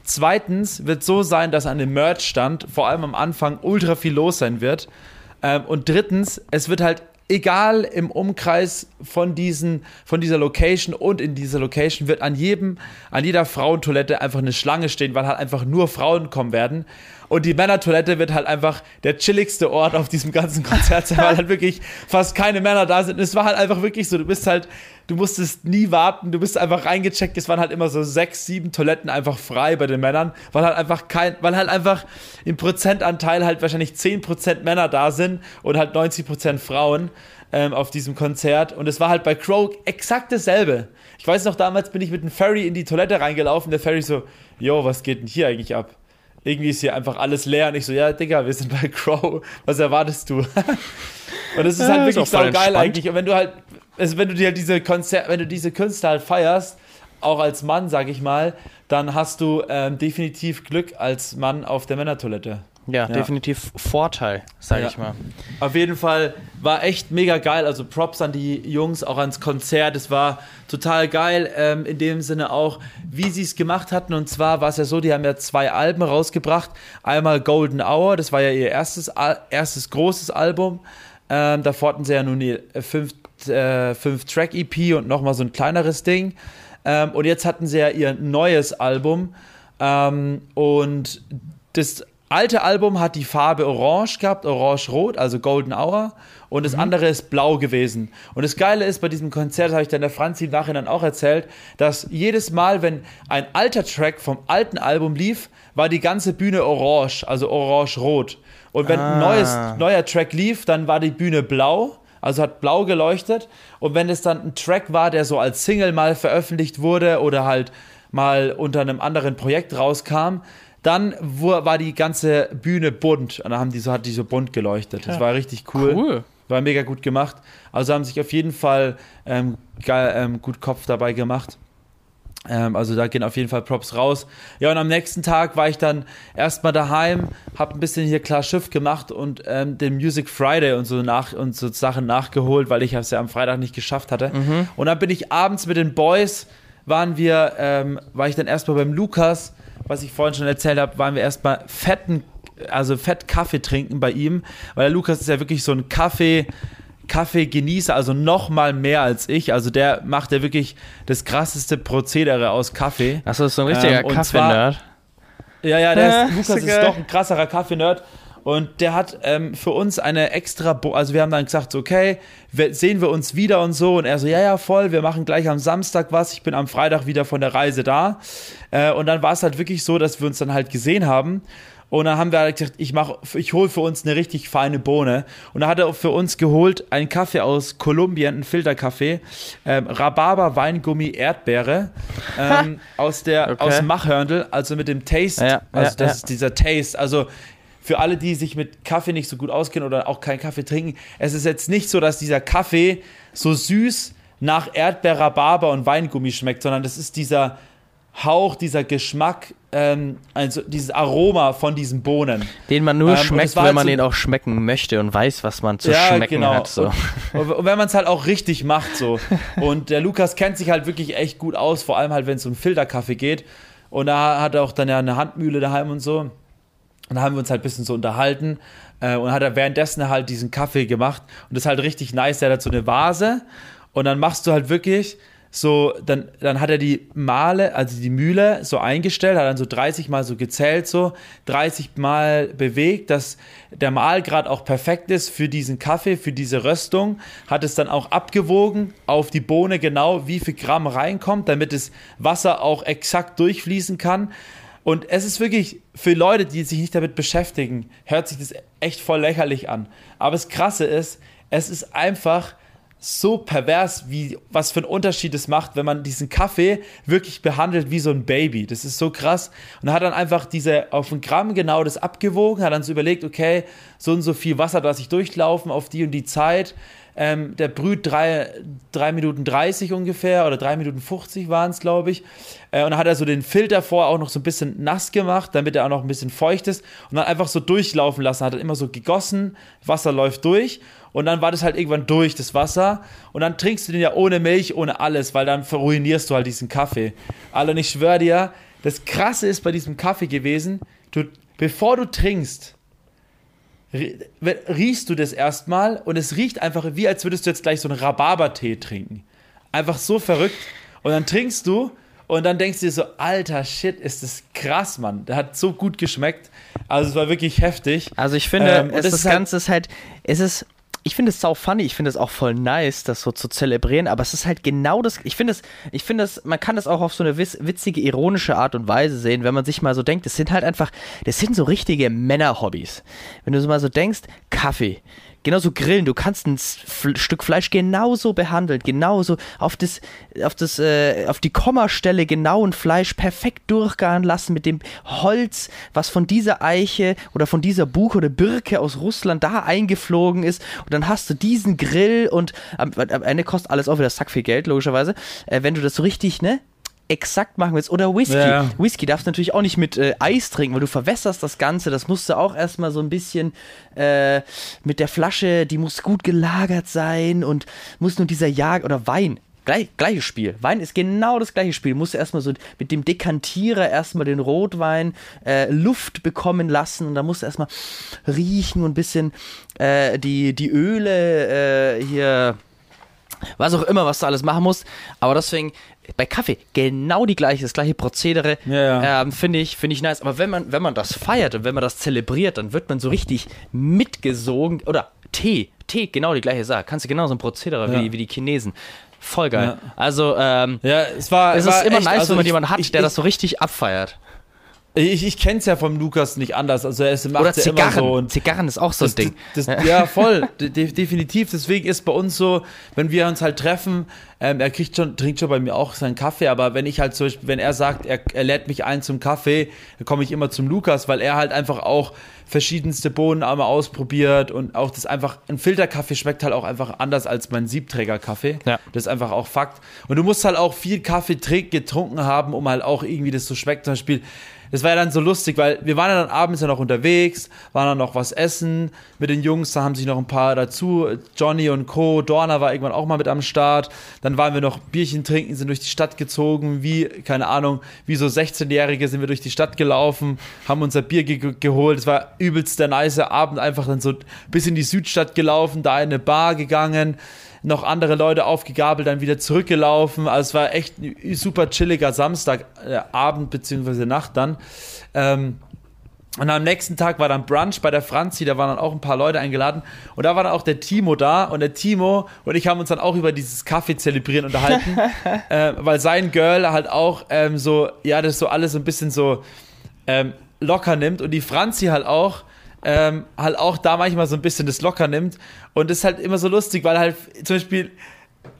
[SPEAKER 1] Zweitens wird so sein, dass an dem Merch-Stand vor allem am Anfang ultra viel los sein wird. Ähm, und drittens, es wird halt egal im Umkreis von diesen, von dieser Location und in dieser Location wird an jedem, an jeder Frauentoilette einfach eine Schlange stehen, weil halt einfach nur Frauen kommen werden. Und die Männertoilette wird halt einfach der chilligste Ort auf diesem ganzen Konzert sein, weil halt wirklich fast keine Männer da sind. Und es war halt einfach wirklich so, du bist halt, du musstest nie warten, du bist einfach reingecheckt, es waren halt immer so sechs, sieben Toiletten einfach frei bei den Männern, weil halt einfach kein, weil halt einfach im Prozentanteil halt wahrscheinlich 10% Männer da sind und halt 90% Frauen ähm, auf diesem Konzert. Und es war halt bei Crow exakt dasselbe. Ich weiß noch, damals bin ich mit einem Ferry in die Toilette reingelaufen, der Ferry so, yo, was geht denn hier eigentlich ab? Irgendwie ist hier einfach alles leer und ich so, ja, Digga, wir sind bei Crow, was erwartest du? und es ist
[SPEAKER 2] Ja,
[SPEAKER 1] halt
[SPEAKER 2] ist
[SPEAKER 1] wirklich saugeil
[SPEAKER 2] entspannt.
[SPEAKER 1] eigentlich. Und wenn du halt, also wenn du dir halt diese Konzert, wenn du diese Künstler halt feierst, auch als Mann, sag ich mal, dann hast du ähm, definitiv Glück als Mann auf der Männertoilette.
[SPEAKER 2] Ja,
[SPEAKER 1] Ja.
[SPEAKER 2] definitiv Vorteil, sag
[SPEAKER 1] Ja.
[SPEAKER 2] ich mal.
[SPEAKER 1] Auf jeden Fall war echt mega geil. Also Props an die Jungs, auch ans Konzert. Es war total geil. Ähm, in dem Sinne auch, wie sie es gemacht hatten. Und zwar war es ja so, die haben ja zwei Alben rausgebracht. Einmal Golden Hour, das war ja ihr erstes, erstes großes Album. Ähm, davor hatten sie ja nun die fünf, äh, fünf Track EP und nochmal so ein kleineres Ding. Ähm, und jetzt hatten sie ja ihr neues Album. Ähm, und das alte Album hat die Farbe Orange gehabt, Orange-Rot, also Golden Hour. Und das andere ist blau gewesen. Und das Geile ist bei diesem Konzert, habe ich dann der Franzi im Nachhinein auch erzählt, dass jedes Mal, wenn ein alter Track vom alten Album lief, war die ganze Bühne orange, also orange-rot. Und wenn ein
[SPEAKER 2] Ah.
[SPEAKER 1] neues, neuer Track lief, dann war die Bühne blau, also hat blau geleuchtet. Und wenn es dann ein Track war, der so als Single mal veröffentlicht wurde oder halt mal unter einem anderen Projekt rauskam, dann war die ganze Bühne bunt. Und dann haben die so, hat die so bunt geleuchtet. Das war richtig cool.
[SPEAKER 2] Cool.
[SPEAKER 1] War mega gut gemacht. Also haben sich auf jeden Fall ähm, geil, ähm, gut Kopf dabei gemacht. Ähm, also da gehen auf jeden Fall Props raus. Ja, und am nächsten Tag war ich dann erstmal daheim, hab ein bisschen hier klar Schiff gemacht und ähm, den Music Friday und so nach und so Sachen nachgeholt, weil ich es ja am Freitag nicht geschafft hatte. Und dann bin ich abends mit den Boys, waren wir, ähm, war ich dann erstmal beim Lukas, was ich vorhin schon erzählt habe, waren wir erstmal fetten, also fett Kaffee trinken bei ihm, weil der Lukas ist ja wirklich so ein Kaffee. Kaffeegenießer, also noch mal mehr als ich. Also der macht ja wirklich das krasseste Prozedere aus Kaffee.
[SPEAKER 2] Achso, das ist so ein richtiger
[SPEAKER 1] Ähm,
[SPEAKER 2] Kaffee-Nerd.
[SPEAKER 1] Ja, ja, der ist, Lukas
[SPEAKER 2] ist
[SPEAKER 1] doch ein krasserer Kaffee-Nerd. Und der hat ähm, für uns eine extra, Bo also wir haben dann gesagt, so, okay, sehen wir uns wieder und so. Und er so, ja, ja, voll, wir machen gleich am Samstag was. Ich bin am Freitag wieder von der Reise da. Äh, und dann war es halt wirklich so, dass wir uns dann halt gesehen haben. Und dann haben wir halt gesagt, ich mach, ich hole für uns eine richtig feine Bohne. Und da hat er für uns geholt einen Kaffee aus Kolumbien, einen Filterkaffee, ähm, Rhabarber, Weingummi, Erdbeere, ähm, aus der,
[SPEAKER 2] Okay.
[SPEAKER 1] aus dem Machhörndl, also mit dem Taste,
[SPEAKER 2] Ja,
[SPEAKER 1] also
[SPEAKER 2] ja,
[SPEAKER 1] das ist dieser Taste. Also für alle, die sich mit Kaffee nicht so gut auskennen oder auch keinen Kaffee trinken, es ist jetzt nicht so, dass dieser Kaffee so süß nach Erdbeer, Rhabarber und Weingummi schmeckt, sondern das ist dieser Hauch, dieser Geschmack, ähm, also dieses Aroma von diesen Bohnen.
[SPEAKER 2] Den man nur
[SPEAKER 1] Ähm,
[SPEAKER 2] schmeckt, wenn
[SPEAKER 1] halt
[SPEAKER 2] man
[SPEAKER 1] so-
[SPEAKER 2] den auch schmecken möchte und weiß, was man zu schmecken hat. So.
[SPEAKER 1] Und, und wenn man es halt auch richtig macht, so. Und der Lukas kennt sich halt wirklich echt gut aus, vor allem halt, wenn es um Filterkaffee geht. Und da hat er auch dann ja eine Handmühle daheim und so. Und da haben wir uns halt ein bisschen so unterhalten. Äh, und hat er währenddessen halt diesen Kaffee gemacht. Und das ist halt richtig nice. Der hat so eine Vase. Und dann machst du halt wirklich so, dann, dann hat er die Male, also die Mühle so eingestellt, hat dann so 30 Mal so gezählt, so 30 Mal bewegt, dass der Mahlgrad auch perfekt ist für diesen Kaffee, für diese Röstung, hat es dann auch abgewogen auf die Bohne genau, wie viel Gramm reinkommt, damit das Wasser auch exakt durchfließen kann. Und es ist wirklich, für Leute, die sich nicht damit beschäftigen, hört sich das echt voll lächerlich an. Aber das Krasse ist, es ist einfach so pervers, wie, was für einen Unterschied es macht, wenn man diesen Kaffee wirklich behandelt wie so ein Baby. Das ist so krass. Und hat dann einfach diese, auf ein Gramm genau das abgewogen, hat dann so überlegt, okay, so und so viel Wasser lasse ich durchlaufen auf die und die Zeit. Ähm, der brüht drei, drei Minuten 30 ungefähr oder drei Minuten 50 waren es, glaube ich. Äh, und dann hat er so den Filter vorher auch noch so ein bisschen nass gemacht, damit er auch noch ein bisschen feucht ist. Und dann einfach so durchlaufen lassen. Hat er immer so gegossen, Wasser läuft durch. Und dann war das halt irgendwann durch, das Wasser. Und dann trinkst du den ja ohne Milch, ohne alles, weil dann ruinierst du halt diesen Kaffee. Alter, und ich schwöre dir, das Krasse ist bei diesem Kaffee gewesen, du, bevor du trinkst, riechst du das erstmal und es riecht einfach wie, als würdest du jetzt gleich so einen Rhabarbertee trinken. Einfach so verrückt. Und dann trinkst du und dann denkst du dir so, alter Shit, ist das krass, Mann. Der hat so gut geschmeckt. Also es war wirklich heftig.
[SPEAKER 2] Also ich finde,
[SPEAKER 1] Ähm, das
[SPEAKER 2] das
[SPEAKER 1] halt-
[SPEAKER 2] Ganze ist halt, es ist, ich finde es sau funny, ich finde es auch voll nice, das so zu zelebrieren, aber es ist halt genau das, ich finde es, ich finde es, man kann das auch auf so eine witz- witzige, ironische Art und Weise sehen, wenn man sich mal so denkt, das sind halt einfach, das sind so richtige Männerhobbys. Wenn du so mal so denkst, Kaffee, genauso grillen, du kannst ein Stück Fleisch genauso behandeln, genauso auf das, auf das, äh, auf die Kommastelle genau ein Fleisch perfekt durchgaren lassen mit dem Holz, was von dieser Eiche oder von dieser Buche oder Birke aus Russland da eingeflogen ist. Und dann hast du diesen Grill und am, am Ende kostet alles auch wieder sack viel Geld, logischerweise, äh, wenn du das so richtig, ne, exakt machen willst. Oder Whisky.
[SPEAKER 1] Ja.
[SPEAKER 2] Whisky darfst du natürlich auch nicht mit äh, Eis trinken, weil du verwässerst das Ganze. Das musst du auch erstmal so ein bisschen äh, mit der Flasche, die muss gut gelagert sein und muss nur dieser Jag oder Wein. Gleich, gleiches Spiel. Wein ist genau das gleiche Spiel. Du musst erstmal so mit dem Dekantierer erstmal den Rotwein äh, Luft bekommen lassen und da musst du erstmal riechen und ein bisschen äh, die, die Öle äh, hier was auch immer, was du alles machen musst. Aber deswegen bei Kaffee genau die gleiche, das gleiche Prozedere.
[SPEAKER 1] Ja, ja.
[SPEAKER 2] Ähm, finde ich, finde ich nice. Aber wenn man, wenn man das feiert und wenn man das zelebriert, dann wird man so richtig mitgesogen. Oder Tee, Tee, genau die gleiche Sache. Kannst du genau so ein Prozedere
[SPEAKER 1] Ja.
[SPEAKER 2] wie, wie die Chinesen. Voll geil. Also, ähm,
[SPEAKER 1] Ja, es war.
[SPEAKER 2] es
[SPEAKER 1] war
[SPEAKER 2] ist immer
[SPEAKER 1] echt,
[SPEAKER 2] nice,
[SPEAKER 1] also
[SPEAKER 2] wenn man
[SPEAKER 1] ich-
[SPEAKER 2] jemanden hat,
[SPEAKER 1] ich,
[SPEAKER 2] der
[SPEAKER 1] ich,
[SPEAKER 2] das so richtig abfeiert.
[SPEAKER 1] Ich, ich kenne es ja vom Lukas nicht anders. Also er ist, macht
[SPEAKER 2] Oder
[SPEAKER 1] ja immer
[SPEAKER 2] Zigarren.
[SPEAKER 1] so. Und
[SPEAKER 2] Zigarren ist auch so ein
[SPEAKER 1] das,
[SPEAKER 2] Ding.
[SPEAKER 1] Das, das, ja, voll. De de- definitiv. Deswegen ist bei uns so, wenn wir uns halt treffen, ähm, er kriegt schon, trinkt schon bei mir auch seinen Kaffee, aber wenn ich halt zum Beispiel, wenn er sagt, er, er lädt mich ein zum Kaffee, dann komme ich immer zum Lukas, weil er halt einfach auch verschiedenste Bohnen einmal ausprobiert und auch das einfach, ein Filterkaffee schmeckt halt auch einfach anders als mein Siebträgerkaffee.
[SPEAKER 2] Ja.
[SPEAKER 1] Das ist einfach auch Fakt. Und du musst halt auch viel Kaffee getrunken haben, um halt auch irgendwie das so schmeckt. Zum Beispiel, das war ja dann so lustig, weil wir waren ja dann abends ja noch unterwegs, waren dann noch was essen. Mit den Jungs, da haben sich noch ein paar dazu, Johnny und Co., Dorna war irgendwann auch mal mit am Start, dann waren wir noch Bierchen trinken, sind durch die Stadt gezogen, wie, keine Ahnung, wie so 16-Jährige sind wir durch die Stadt gelaufen, haben unser Bier ge geholt, es war übelst der nice Abend, einfach dann so bis in die Südstadt gelaufen, da in eine Bar gegangen, noch andere Leute aufgegabelt, dann wieder zurückgelaufen. Also es war echt ein super chilliger Samstagabend beziehungsweise Nacht dann. Ähm, und am nächsten Tag war dann Brunch bei der Franzi, da waren dann auch ein paar Leute eingeladen. Und da war dann auch der Timo da. Und der Timo und ich haben uns dann auch über dieses Kaffee zelebrieren unterhalten. äh, weil sein Girl halt auch ähm, so, ja, das so alles so ein bisschen so ähm, locker nimmt. Und die Franzi halt auch, ähm, halt auch da manchmal so ein bisschen das locker nimmt. Und das ist halt immer so lustig, weil halt zum Beispiel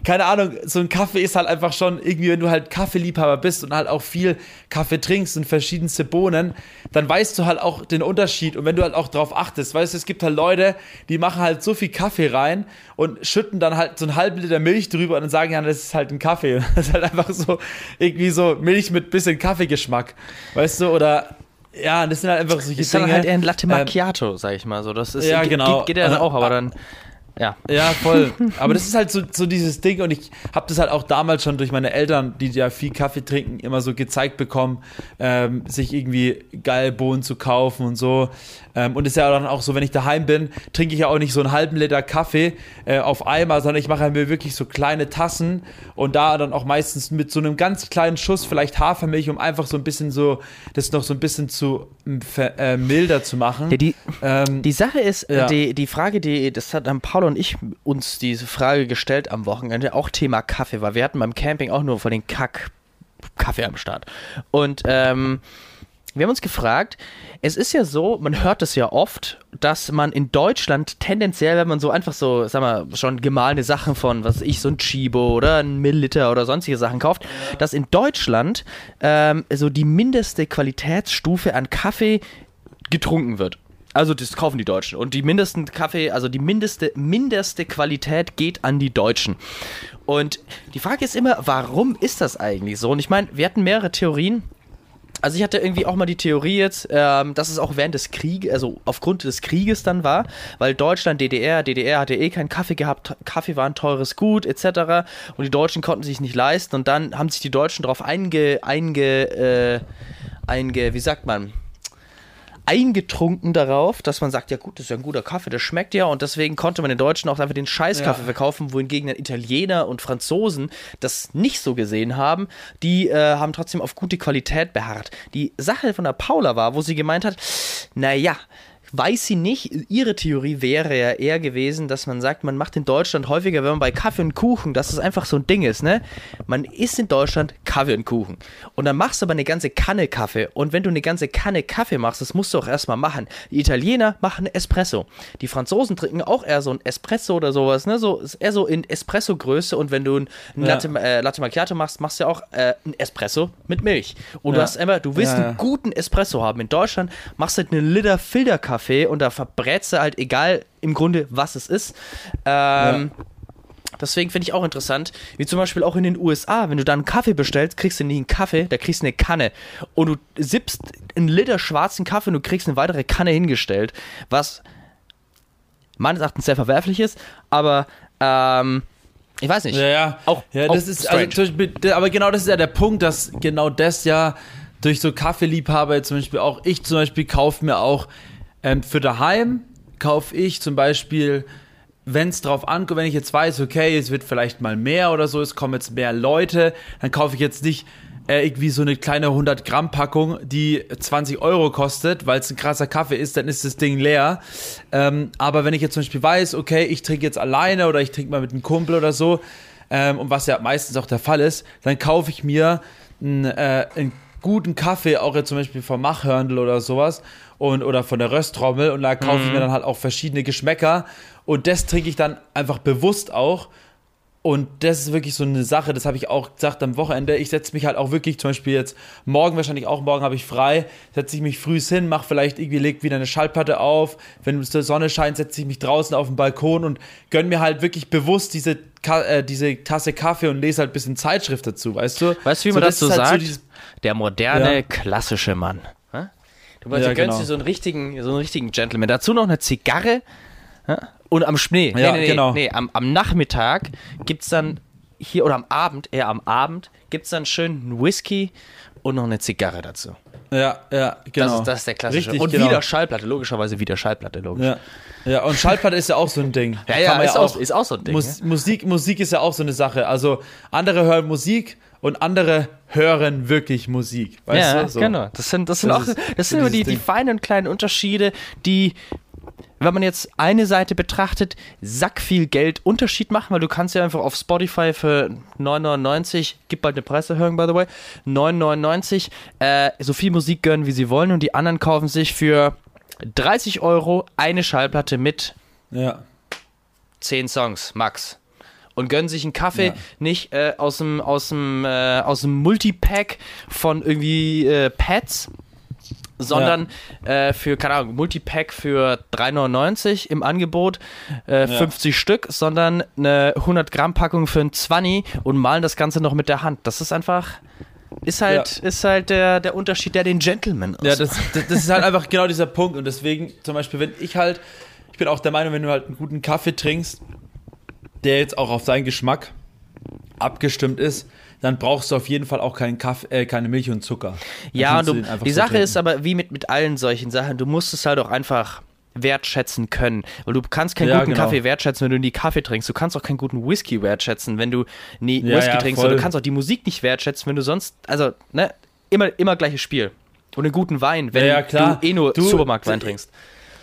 [SPEAKER 1] keine Ahnung, so ein Kaffee ist halt einfach schon irgendwie, wenn du halt Kaffeeliebhaber bist und halt auch viel Kaffee trinkst und verschiedenste Bohnen, dann weißt du halt auch den Unterschied und wenn du halt auch drauf achtest, weißt du, es gibt halt Leute, die machen halt so viel Kaffee rein und schütten dann halt so einen halben Liter Milch drüber und dann sagen, ja, das ist halt ein Kaffee. Das ist halt einfach so, irgendwie so Milch mit bisschen Kaffeegeschmack, weißt du, oder ja, das sind halt einfach solche
[SPEAKER 2] Ist
[SPEAKER 1] Dinge.
[SPEAKER 2] dann halt eher ein Latte
[SPEAKER 1] ähm,
[SPEAKER 2] Macchiato, sag ich mal so. Das ist,
[SPEAKER 1] Ja, genau.
[SPEAKER 2] Geht, geht ja dann auch, aber dann, ja.
[SPEAKER 1] Ja, voll. Aber das ist halt so, so dieses Ding und ich habe das halt auch damals schon durch meine Eltern, die ja viel Kaffee trinken, immer so gezeigt bekommen, ähm, sich irgendwie geil Bohnen zu kaufen und so. Ähm, und es ist ja dann auch so, wenn ich daheim bin, trinke ich ja auch nicht so einen halben Liter Kaffee äh, auf Eimer, sondern ich mache mir wirklich so kleine Tassen und da dann auch meistens mit so einem ganz kleinen Schuss vielleicht Hafermilch, um einfach so ein bisschen so, das noch so ein bisschen zu äh, milder zu machen.
[SPEAKER 2] Ja, die,
[SPEAKER 1] ähm,
[SPEAKER 2] Die Sache ist,
[SPEAKER 1] Ja.
[SPEAKER 2] die, die Frage, die, das hat dann Paul und ich uns diese Frage gestellt am Wochenende, auch Thema Kaffee, weil wir hatten beim Camping auch nur von den Kack Kaffee am Start. Und ähm, wir haben uns gefragt, es ist ja so, man hört es ja oft, dass man in Deutschland tendenziell, wenn man so einfach so, sag mal, schon gemahlene Sachen von, was weiß ich, so ein Chibo oder ein Milliliter oder sonstige Sachen kauft, dass in Deutschland ähm, so die mindeste Qualitätsstufe an Kaffee getrunken wird. Also das kaufen die Deutschen. Und die mindesten Kaffee, also die mindeste, mindeste Qualität geht an die Deutschen. Und die Frage ist immer, warum ist das eigentlich so? Und ich meine, wir hatten mehrere Theorien. Also ich hatte irgendwie auch mal die Theorie jetzt, ähm, dass es auch während des Krieges, also aufgrund des Krieges dann war, weil Deutschland, DDR, DDR hatte eh keinen Kaffee gehabt, Kaffee war ein teures Gut etc. Und die Deutschen konnten sich nicht leisten und dann haben sich die Deutschen darauf einge, einge, äh, einge, wie sagt man, eingetrunken darauf, dass man sagt, ja gut, das ist ja ein guter Kaffee, das schmeckt ja und deswegen konnte man den Deutschen auch einfach den Scheißkaffee
[SPEAKER 1] Ja.
[SPEAKER 2] verkaufen, wohingegen dann Italiener und Franzosen das nicht so gesehen haben. Die äh, haben trotzdem auf gute Qualität beharrt. Die Sache von der Paula war, wo sie gemeint hat, naja, weiß sie nicht, ihre Theorie wäre ja eher gewesen, dass man sagt, man macht in Deutschland häufiger, wenn man bei Kaffee und Kuchen, dass es einfach so ein Ding ist, ne? Man isst in Deutschland Kaffee und Kuchen. Und dann machst du aber eine ganze Kanne Kaffee. Und wenn du eine ganze Kanne Kaffee machst, das musst du auch erstmal machen. Die Italiener machen Espresso. Die Franzosen trinken auch eher so ein Espresso oder sowas, ne? So, ist eher so in Espresso-Größe. Und wenn du ein
[SPEAKER 1] Ja.
[SPEAKER 2] Latte, äh, Latte Macchiato machst, machst du ja auch äh, ein Espresso mit Milch. Und du
[SPEAKER 1] Ja.
[SPEAKER 2] hast einfach, du willst
[SPEAKER 1] Ja, ja.
[SPEAKER 2] einen guten Espresso haben. In Deutschland machst du halt einen Liter Filterkaffee und da verbrätst du halt egal im Grunde, was es ist. Ähm, Deswegen finde ich auch interessant, wie zum Beispiel auch in den USA, wenn du da einen Kaffee bestellst, kriegst du nie einen Kaffee, da kriegst du eine Kanne. Und du sippst einen Liter schwarzen Kaffee und du kriegst eine weitere Kanne hingestellt, was meines Erachtens sehr verwerflich ist, aber ähm, ich weiß nicht.
[SPEAKER 1] Ja, ja.
[SPEAKER 2] Auch,
[SPEAKER 1] ja,
[SPEAKER 2] auch
[SPEAKER 1] das ist, also, aber genau das ist ja der Punkt, dass genau das ja durch so Kaffeeliebhaber zum Beispiel auch, ich zum Beispiel kaufe mir auch ähm, für daheim, kaufe ich zum Beispiel, wenn es drauf ankommt, wenn ich jetzt weiß, okay, es wird vielleicht mal mehr oder so, es kommen jetzt mehr Leute, dann kaufe ich jetzt nicht äh, irgendwie so eine kleine 100 Gramm Packung, die 20 Euro kostet, weil es ein krasser Kaffee ist, dann ist das Ding leer. Ähm, aber wenn ich jetzt zum Beispiel weiß, okay, ich trinke jetzt alleine oder ich trinke mal mit einem Kumpel oder so, ähm, und was ja meistens auch der Fall ist, dann kaufe ich mir einen, äh, einen guten Kaffee, auch jetzt zum Beispiel vom Machhörndl oder sowas, und, oder von der Rösttrommel, und da kaufe ich mir dann halt auch verschiedene Geschmäcker, und das trinke ich dann einfach bewusst auch und das ist wirklich so eine Sache, das habe ich auch gesagt am Wochenende. Ich setze mich halt auch wirklich, zum Beispiel jetzt morgen wahrscheinlich auch, morgen habe ich frei, setze ich mich früh hin, mache vielleicht irgendwie, leg wieder eine Schallplatte auf. Wenn es die Sonne scheint, setze ich mich draußen auf den Balkon und gönne mir halt wirklich bewusst diese, äh, diese Tasse Kaffee und lese halt ein bisschen Zeitschrift dazu, weißt du?
[SPEAKER 2] Weißt du, wie man so, das, das so halt sagt? So Der moderne, ja. klassische Mann. Du, ja, gönnst genau. dir so einen richtigen, so einen richtigen Gentleman. Dazu noch eine Zigarre und am Schnee.
[SPEAKER 1] Ja, nee, nee, genau.
[SPEAKER 2] Nee, am, am Nachmittag gibt es dann hier, oder am Abend, eher am Abend, gibt es dann schön einen Whisky und noch eine Zigarre dazu.
[SPEAKER 1] Ja, ja, genau.
[SPEAKER 2] Das ist, das ist der klassische.
[SPEAKER 1] Richtig,
[SPEAKER 2] und
[SPEAKER 1] genau.
[SPEAKER 2] wieder Schallplatte, logischerweise wieder Schallplatte, logisch.
[SPEAKER 1] Ja, ja und Schallplatte ist ja auch so ein Ding.
[SPEAKER 2] ja, ja, ist, ja auch, ist auch so ein Ding.
[SPEAKER 1] Mus Musik, Musik ist ja auch so eine Sache. Also andere hören Musik und andere hören wirklich Musik. Weißt
[SPEAKER 2] ja,
[SPEAKER 1] du? So.
[SPEAKER 2] genau. Das sind, das sind das auch, das sind immer die, die feinen kleinen Unterschiede, die wenn man jetzt eine Seite betrachtet, sack viel Geld Unterschied machen, weil du kannst ja einfach auf Spotify für 9,99, gibt bald eine Preiserhöhung, by the way, 9,99 äh, so viel Musik gönnen, wie sie wollen und die anderen kaufen sich für 30 Euro eine Schallplatte mit
[SPEAKER 1] ja.
[SPEAKER 2] 10 Songs, max und gönnen sich einen Kaffee ja. nicht äh, aus dem aus dem äh, aus dem Multipack von irgendwie äh, Pads, sondern ja. äh, für, keine Ahnung, Multipack für 3,99 im Angebot, äh, ja. 50 Stück, sondern eine 100 Gramm Packung für ein 20 und malen das Ganze noch mit der Hand. Das ist einfach, ist halt, ja. ist halt der, der Unterschied, der den Gentleman
[SPEAKER 1] ausmacht. Ja, das, das, das ist halt einfach genau dieser Punkt und deswegen zum Beispiel, wenn ich halt, ich bin auch der Meinung, wenn du halt einen guten Kaffee trinkst, der jetzt auch auf seinen Geschmack abgestimmt ist, dann brauchst du auf jeden Fall auch keinen Kaffee, äh, keine Milch und Zucker.
[SPEAKER 2] Dann ja, und du, die Sache trinken. ist aber wie mit, mit allen solchen Sachen, du musst es halt auch einfach wertschätzen können. Weil du kannst keinen ja, guten genau. Kaffee wertschätzen, wenn du nie Kaffee trinkst. Du kannst auch keinen guten Whisky wertschätzen, wenn du nie ja, Whisky ja, trinkst. Voll. Und du kannst auch die Musik nicht wertschätzen, wenn du sonst, also, ne, immer, immer gleiches Spiel. Und einen guten Wein, wenn du eh nur du, Supermarktwein trinkst.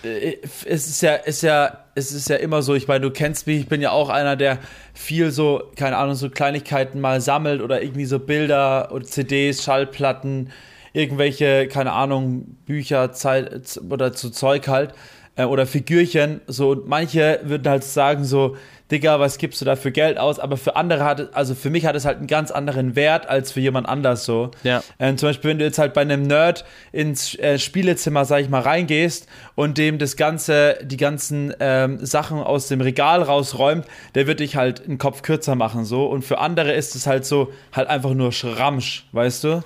[SPEAKER 1] Äh, es ist ja, ist ja, es ist ja immer so, ich meine, du kennst mich, ich bin ja auch einer, der viel so, keine Ahnung, so Kleinigkeiten mal sammelt oder irgendwie so Bilder oder CDs, Schallplatten, irgendwelche, keine Ahnung, Bücher, Zeit oder so Zeug halt, äh, oder Figürchen, so, und manche würden halt sagen so, Digga, was gibst du da für Geld aus? Aber für andere hat es, also für mich hat es halt einen ganz anderen Wert als für jemand anders so.
[SPEAKER 2] Ja.
[SPEAKER 1] Ähm, zum Beispiel, wenn du jetzt halt bei einem Nerd ins äh, Spielezimmer, sag ich mal, reingehst und dem das Ganze, die ganzen ähm, Sachen aus dem Regal rausräumt, der wird dich halt einen Kopf kürzer machen so. Und für andere ist es halt so, halt einfach nur Schramsch, weißt du?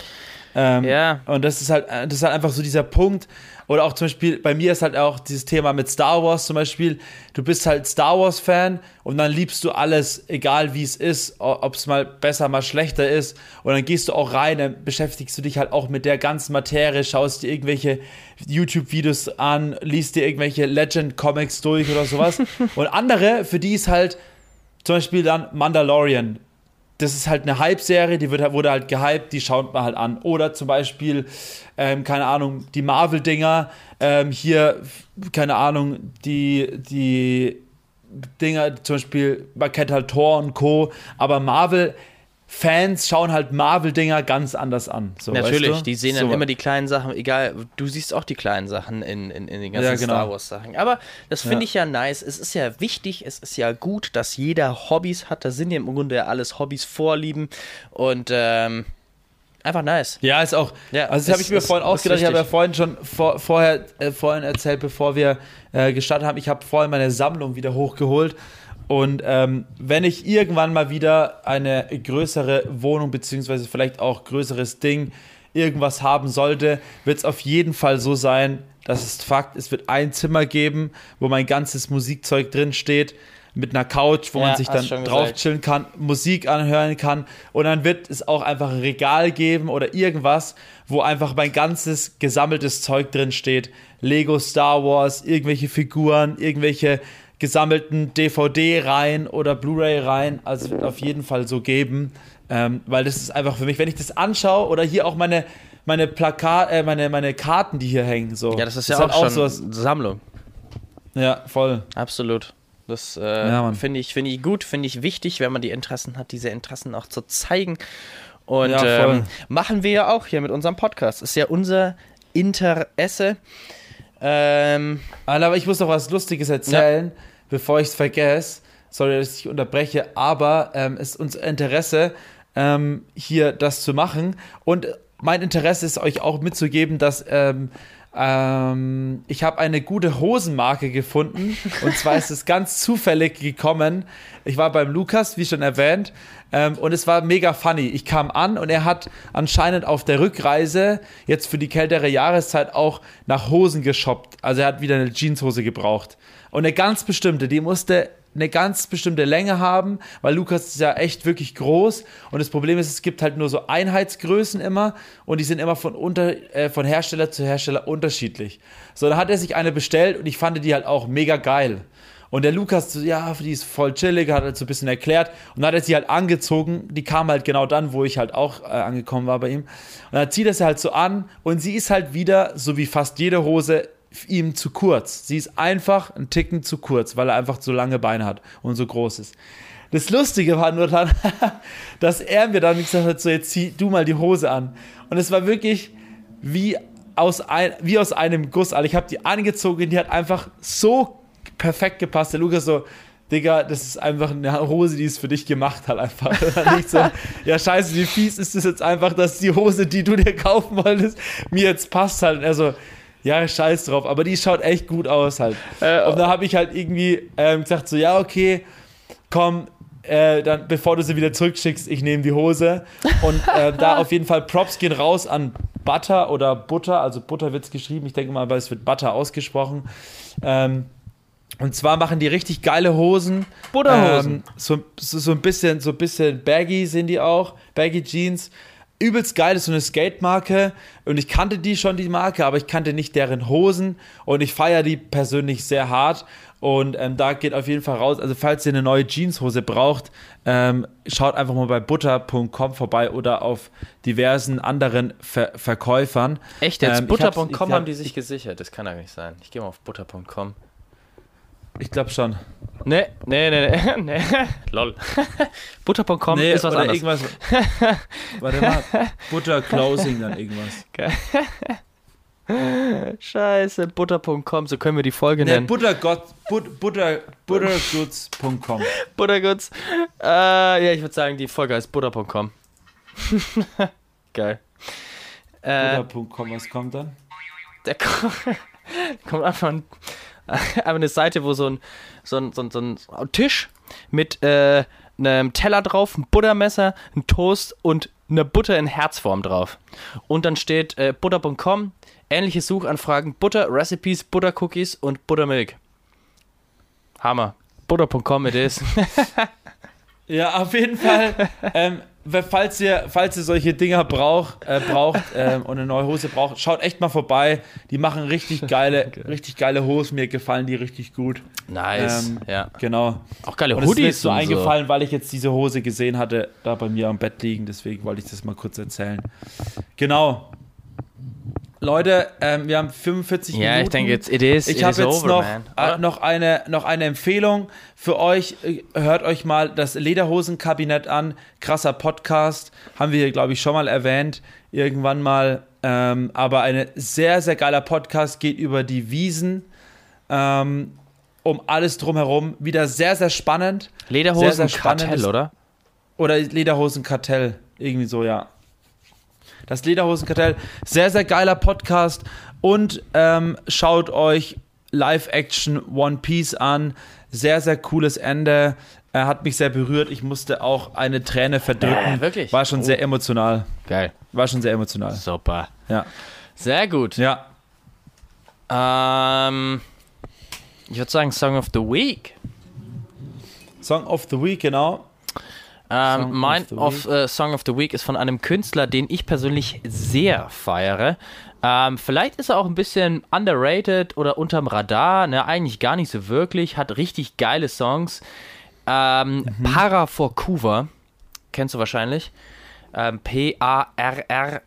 [SPEAKER 1] Ähm,
[SPEAKER 2] ja.
[SPEAKER 1] Und das ist halt, äh, das ist halt einfach so dieser Punkt. Oder auch zum Beispiel, bei mir ist halt auch dieses Thema mit Star Wars zum Beispiel. Du bist halt Star Wars-Fan und dann liebst du alles, egal wie es ist, ob es mal besser, mal schlechter ist. Und dann gehst du auch rein, dann beschäftigst du dich halt auch mit der ganzen Materie, schaust dir irgendwelche YouTube-Videos an, liest dir irgendwelche Legend-Comics durch oder sowas. und andere, für die ist halt zum Beispiel dann Mandalorian das ist halt eine Hype-Serie, die wird, wurde halt gehypt, die schaut man halt an. Oder zum Beispiel, ähm, keine Ahnung, die Marvel-Dinger, ähm, hier, keine Ahnung, die, die Dinger, zum Beispiel, man kennt halt Thor und Co., aber Marvel Fans schauen halt Marvel-Dinger ganz anders an. So,
[SPEAKER 2] Natürlich,
[SPEAKER 1] weißt
[SPEAKER 2] du? die sehen dann so. immer die kleinen Sachen, egal, du siehst auch die kleinen Sachen in, in, in den ganzen ja, genau. Star Wars-Sachen. Aber das finde ja. ich ja nice. Es ist ja wichtig, es ist ja gut, dass jeder Hobbys hat. Da sind ja im Grunde ja alles Hobbys, Vorlieben und ähm, einfach nice.
[SPEAKER 1] Ja, ist auch. Ja, also, das habe ich mir vorhin auch gedacht. Ich habe ja vorhin schon vor, vorher, äh, vorhin erzählt, bevor wir äh, gestartet haben, ich habe vorhin meine Sammlung wieder hochgeholt Und ähm, wenn ich irgendwann mal wieder eine größere Wohnung, beziehungsweise vielleicht auch größeres Ding, irgendwas haben sollte, wird es auf jeden Fall so sein, das ist Fakt, es wird ein Zimmer geben, wo mein ganzes Musikzeug drin steht mit einer Couch, wo ja, man sich dann drauf gesagt. chillen kann, Musik anhören kann. Und dann wird es auch einfach ein Regal geben oder irgendwas, wo einfach mein ganzes gesammeltes Zeug drin steht. Lego Star Wars, irgendwelche Figuren, irgendwelche gesammelten DVD-Reihen oder Blu-ray-Reihen. Also wird auf jeden Fall so geben, ähm, weil das ist einfach für mich, wenn ich das anschaue oder hier auch meine meine Plakat, äh, meine, meine Karten, die hier hängen. So.
[SPEAKER 2] Ja, das ist ja das auch, auch schon so Sammlung.
[SPEAKER 1] Ja, voll.
[SPEAKER 2] Absolut. Das äh, ja, finde ich, find ich gut, finde ich wichtig, wenn man die Interessen hat, diese Interessen auch zu zeigen. Und ja, ähm, machen wir ja auch hier mit unserem Podcast. Ist ja unser Interesse.
[SPEAKER 1] Ähm, aber ich muss noch was Lustiges erzählen, ja. Bevor ich es vergesse. Sorry, dass ich unterbreche, aber ähm, es ist unser Interesse, ähm, hier das zu machen. Und mein Interesse ist euch auch mitzugeben, dass ähm, ähm, ich habe eine gute Hosenmarke gefunden. Und zwar ist es ganz zufällig gekommen. Ich war beim Lukas, wie schon erwähnt, ähm, und es war mega funny. Ich kam an und er hat anscheinend auf der Rückreise jetzt für die kältere Jahreszeit auch nach Hosen geshoppt. Also er hat wieder eine Jeanshose gebraucht. Und eine ganz bestimmte, die musste eine ganz bestimmte Länge haben, weil Lukas ist ja echt wirklich groß und das Problem ist, es gibt halt nur so Einheitsgrößen immer und die sind immer von, unter, äh, von Hersteller zu Hersteller unterschiedlich. So, dann hat er sich eine bestellt und ich fand die halt auch mega geil. Und der Lukas, so, ja, die ist voll chillig, hat halt so ein bisschen erklärt. Und dann hat er sie halt angezogen. Die kam halt genau dann, wo ich halt auch äh, angekommen war bei ihm. Und dann zieht er sie halt so an. Und sie ist halt wieder, so wie fast jede Hose, ihm zu kurz. Sie ist einfach ein Ticken zu kurz, weil er einfach so lange Beine hat und so groß ist. Das Lustige war nur dann, dass er mir dann gesagt hat, so jetzt zieh du mal die Hose an. Und es war wirklich wie aus, ein, wie aus einem Guss. Also ich habe die angezogen, die hat einfach so perfekt gepasst. Der Lukas so, Digga, das ist einfach eine Hose, die ist für dich gemacht hat einfach. Nicht so, ja scheiße, wie fies ist es jetzt einfach, dass die Hose, die du dir kaufen wolltest, mir jetzt passt halt. Und er so, ja, scheiß drauf, aber die schaut echt gut aus halt. Äh, und da habe ich halt irgendwie ähm, gesagt, so, ja, okay, komm, äh, dann, bevor du sie wieder zurückschickst, ich nehme die Hose. Und äh, da auf jeden Fall Props gehen raus an Butter oder Butter, also Butter wird es geschrieben, ich denke mal, weil es wird Butter ausgesprochen. Ähm, und zwar machen die richtig geile Hosen.
[SPEAKER 2] Butterhosen. Ähm,
[SPEAKER 1] so, so, so, ein bisschen, so ein bisschen baggy sind die auch, baggy Jeans übelst geil, ist so eine Skate-Marke und ich kannte die schon, die Marke, aber ich kannte nicht deren Hosen und ich feiere die persönlich sehr hart und ähm, da geht auf jeden Fall raus, also falls ihr eine neue Jeanshose braucht, ähm, schaut einfach mal bei butter.com vorbei oder auf diversen anderen Ver Verkäufern.
[SPEAKER 2] Echt jetzt? Ähm, butter.com haben die sich gesichert, das kann ja nicht sein. Ich gehe mal auf butter.com.
[SPEAKER 1] Ich glaube schon.
[SPEAKER 2] Nee, nee, nee, nee, nee. Lol. Butter.com nee, ist was oder anderes.
[SPEAKER 1] irgendwas. Warte mal. Butter Closing dann irgendwas.
[SPEAKER 2] Scheiße, butter.com, so können wir die Folge nee, nennen.
[SPEAKER 1] Buttergott, but, butter, buttergoods.com.
[SPEAKER 2] Buttergoods. Äh, ja, ich würde sagen, die Folge heißt butter.com. Geil.
[SPEAKER 1] Butter.com, was kommt dann?
[SPEAKER 2] Der kommt einfach ein eine Seite, wo so ein, so ein, so ein, so ein Tisch mit äh, einem Teller drauf, ein Buttermesser, ein Toast und eine Butter in Herzform drauf. Und dann steht äh, butter.com, ähnliche Suchanfragen, Butter, Recipes, Buttercookies und Buttermilk. Hammer. Butter.com it is.
[SPEAKER 1] ja, auf jeden Fall. Ähm, falls ihr, falls ihr solche Dinger braucht, äh, braucht ähm, und eine neue Hose braucht, schaut echt mal vorbei. Die machen richtig geile, okay. richtig geile Hosen. Mir gefallen die richtig gut.
[SPEAKER 2] Nice. Ähm, ja.
[SPEAKER 1] Genau.
[SPEAKER 2] Auch geile und Hoodies. Mir ist
[SPEAKER 1] so eingefallen, so. weil ich jetzt diese Hose gesehen hatte, da bei mir am Bett liegen. Deswegen wollte ich das mal kurz erzählen. Genau. Leute, ähm, wir haben 45
[SPEAKER 2] ja,
[SPEAKER 1] Minuten.
[SPEAKER 2] Ja, ich denke, jetzt it is,
[SPEAKER 1] ich habe jetzt over, noch, äh, noch, eine, noch eine Empfehlung für euch. Hört euch mal das Lederhosenkabinett an. Krasser Podcast. Haben wir, glaube ich, schon mal erwähnt. Irgendwann mal. Ähm, aber ein sehr, sehr geiler Podcast geht über die Wiesen. Ähm, um alles drumherum. Wieder sehr, sehr spannend.
[SPEAKER 2] Lederhosenkartell, oder?
[SPEAKER 1] Oder Lederhosenkartell. Irgendwie so, ja. Das Lederhosenkartell. Sehr, sehr geiler Podcast. Und ähm, schaut euch Live-Action One Piece an. Sehr, sehr cooles Ende. Er hat mich sehr berührt. Ich musste auch eine Träne verdrücken.
[SPEAKER 2] Äh, wirklich?
[SPEAKER 1] War schon
[SPEAKER 2] Oh.
[SPEAKER 1] sehr emotional.
[SPEAKER 2] Geil.
[SPEAKER 1] War schon sehr emotional.
[SPEAKER 2] Super.
[SPEAKER 1] Ja.
[SPEAKER 2] Sehr gut.
[SPEAKER 1] Ja.
[SPEAKER 2] Ähm, ich würde sagen Song of the Week.
[SPEAKER 1] Song of the Week, genau.
[SPEAKER 2] Ähm,
[SPEAKER 1] Song
[SPEAKER 2] mein
[SPEAKER 1] of the
[SPEAKER 2] of, äh, Song of the Week ist von einem Künstler, den ich persönlich sehr feiere. Ähm, vielleicht ist er auch ein bisschen underrated oder unterm Radar, ne? eigentlich gar nicht so wirklich, hat richtig geile Songs. Ähm, Para for Cuva, kennst du wahrscheinlich. Ähm, P-A-R-R-F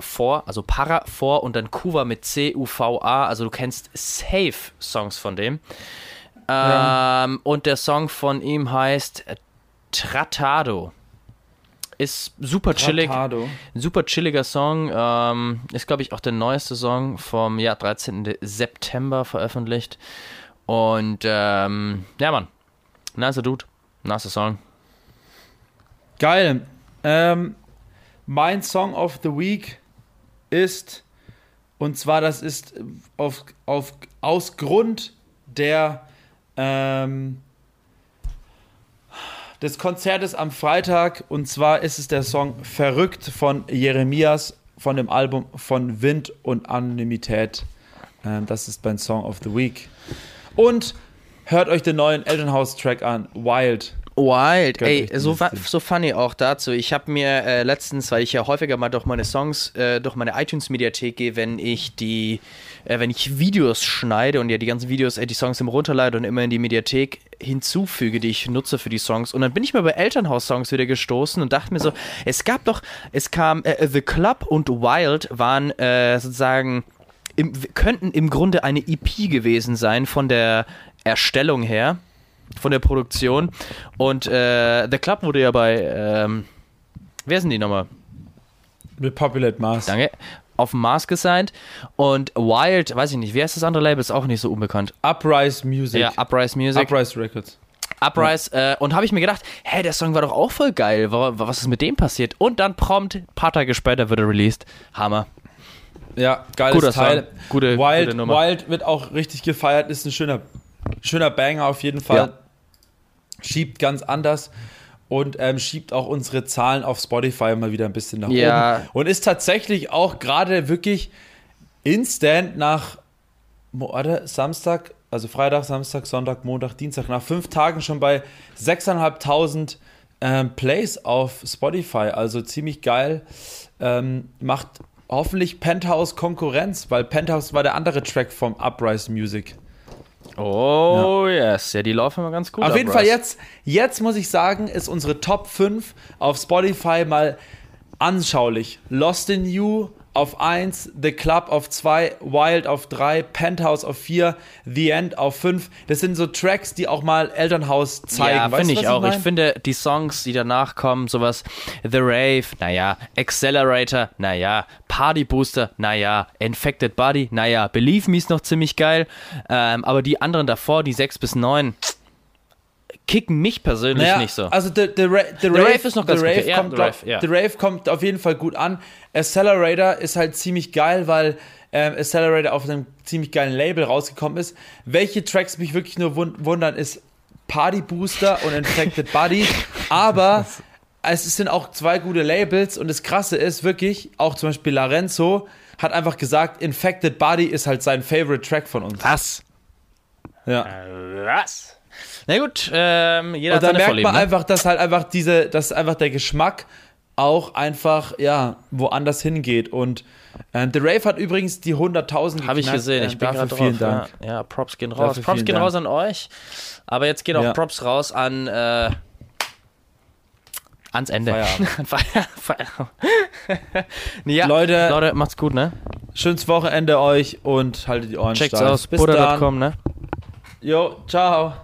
[SPEAKER 2] vor, also Para vor und dann Cuva mit C-U-V-A, also du kennst safe Songs von dem. Ähm, und der Song von ihm heißt Tratado. Ist super chillig.
[SPEAKER 1] Tratado.
[SPEAKER 2] Super chilliger Song. Ähm, ist, glaube ich, auch der neueste Song vom Jahr 13. September veröffentlicht. Und ähm, ja, Mann. Nicer Dude. Nicer Song.
[SPEAKER 1] Geil. Ähm, mein Song of the Week ist, und zwar das ist auf, auf, aus Grund der, ähm, des Konzertes am Freitag, und zwar ist es der Song Verrückt von Jeremias von dem Album von Wind und Anonymität. Ähm, das ist mein Song of the Week. Und hört euch den neuen Elternhaus-Track an, Wild.
[SPEAKER 2] Wild,
[SPEAKER 1] Gönnt
[SPEAKER 2] ey, so, so funny auch dazu. Ich habe mir äh, letztens, weil ich ja häufiger mal durch meine Songs, äh, durch meine iTunes-Mediathek gehe, wenn ich die, äh, wenn ich Videos schneide und ja die ganzen Videos, äh, die Songs immer runterlade und immer in die Mediathek hinzufüge, die ich nutze für die Songs. Und dann bin ich mal bei Elternhaus-Songs wieder gestoßen und dachte mir so, es gab doch, es kam, äh, The Club und Wild waren äh, sozusagen im, könnten im Grunde eine EP gewesen sein von der Erstellung her, von der Produktion. Und äh, The Club wurde ja bei, ähm, wer sind die nochmal?
[SPEAKER 1] Repopulate Mars.
[SPEAKER 2] Danke. Auf dem Mars gesigned. Und Wild, weiß ich nicht, wer ist das andere Label? Ist auch nicht so unbekannt.
[SPEAKER 1] Uprise Music.
[SPEAKER 2] Ja, Uprise Music.
[SPEAKER 1] Uprise Records.
[SPEAKER 2] Uprise. Äh, und habe ich mir gedacht, hä, der Song war doch auch voll geil. Wa- Was ist mit dem passiert? Und dann prompt, ein paar Tage später wird er released. Hammer.
[SPEAKER 1] Ja, geiles
[SPEAKER 2] Guter
[SPEAKER 1] Teil.
[SPEAKER 2] Gute-
[SPEAKER 1] Wild,
[SPEAKER 2] gute.
[SPEAKER 1] Wild wird auch richtig gefeiert, ist ein schöner, schöner Banger auf jeden Fall.
[SPEAKER 2] Ja.
[SPEAKER 1] Schiebt ganz anders und ähm, schiebt auch unsere Zahlen auf Spotify mal wieder ein bisschen nach
[SPEAKER 2] Ja.
[SPEAKER 1] oben. Und ist tatsächlich auch gerade wirklich instant nach warte, Samstag, also Freitag, Samstag, Sonntag, Montag, Dienstag, nach fünf Tagen schon bei 6.500 ähm, Plays auf Spotify. Also ziemlich geil. Ähm, macht hoffentlich Penthouse Konkurrenz, weil Penthouse war der andere Track vom Uprise Music.
[SPEAKER 2] Oh, yes. Ja, die laufen immer ganz gut.
[SPEAKER 1] Auf jeden
[SPEAKER 2] Uprise.
[SPEAKER 1] Fall jetzt, jetzt muss ich sagen, ist unsere Top 5 auf Spotify mal anschaulich. Lost in You auf 1, The Club auf 2, Wild auf 3, Penthouse auf 4, The End auf 5. Das sind so Tracks, die auch mal Elternhaus zeigen.
[SPEAKER 2] Ja, finde ich auch. Ich
[SPEAKER 1] mein?
[SPEAKER 2] finde die Songs, die danach kommen, sowas The Rave, naja, Accelerator, naja, Party Booster, naja, Infected Body, naja, Believe Me ist noch ziemlich geil. Ähm, aber die anderen davor, die 6 bis 9, kicken mich persönlich
[SPEAKER 1] Naja,
[SPEAKER 2] nicht so.
[SPEAKER 1] Also the, the, Ra the, Rave,
[SPEAKER 2] Rave ist noch ganz
[SPEAKER 1] the Rave
[SPEAKER 2] okay. Ja,
[SPEAKER 1] kommt,
[SPEAKER 2] The
[SPEAKER 1] glaub-
[SPEAKER 2] Rave, ja.
[SPEAKER 1] The Rave kommt auf jeden Fall gut an. Accelerator ist halt ziemlich geil, weil ähm, Accelerator auf einem ziemlich geilen Label rausgekommen ist. Welche Tracks mich wirklich nur wund wundern, ist Party Booster und Infected Body. Aber es sind auch zwei gute Labels und das Krasse ist wirklich, auch zum Beispiel Lorenzo hat einfach gesagt, Infected Body ist halt sein Favorite Track von uns.
[SPEAKER 2] Was?
[SPEAKER 1] Ja.
[SPEAKER 2] Was? Na gut, ähm, jeder
[SPEAKER 1] Und
[SPEAKER 2] hat
[SPEAKER 1] da
[SPEAKER 2] seine
[SPEAKER 1] merkt
[SPEAKER 2] Vorlieben.
[SPEAKER 1] man
[SPEAKER 2] Ne?
[SPEAKER 1] einfach, dass halt einfach diese, dass einfach der Geschmack auch einfach, ja, woanders hingeht. Und ähm, The Rave hat übrigens die 100.000
[SPEAKER 2] Habe ich gesehen, ich
[SPEAKER 1] Ähm,
[SPEAKER 2] bin gerade drauf.
[SPEAKER 1] vielen Dank.
[SPEAKER 2] Ja, ja, Props gehen raus.
[SPEAKER 1] Dafür
[SPEAKER 2] Props gehen
[SPEAKER 1] Dank.
[SPEAKER 2] raus an euch. Aber jetzt gehen auch
[SPEAKER 1] Ja.
[SPEAKER 2] Props raus an äh, ans Ende.
[SPEAKER 1] Feierabend.
[SPEAKER 2] Feier- Feierabend. ja,
[SPEAKER 1] Leute-
[SPEAKER 2] Leute, macht's gut, ne?
[SPEAKER 1] Schönes Wochenende euch und haltet die Ohren
[SPEAKER 2] Checkt's
[SPEAKER 1] steif.
[SPEAKER 2] aus,
[SPEAKER 1] Bis dann.
[SPEAKER 2] buddha.com, ne?
[SPEAKER 1] Jo, ciao.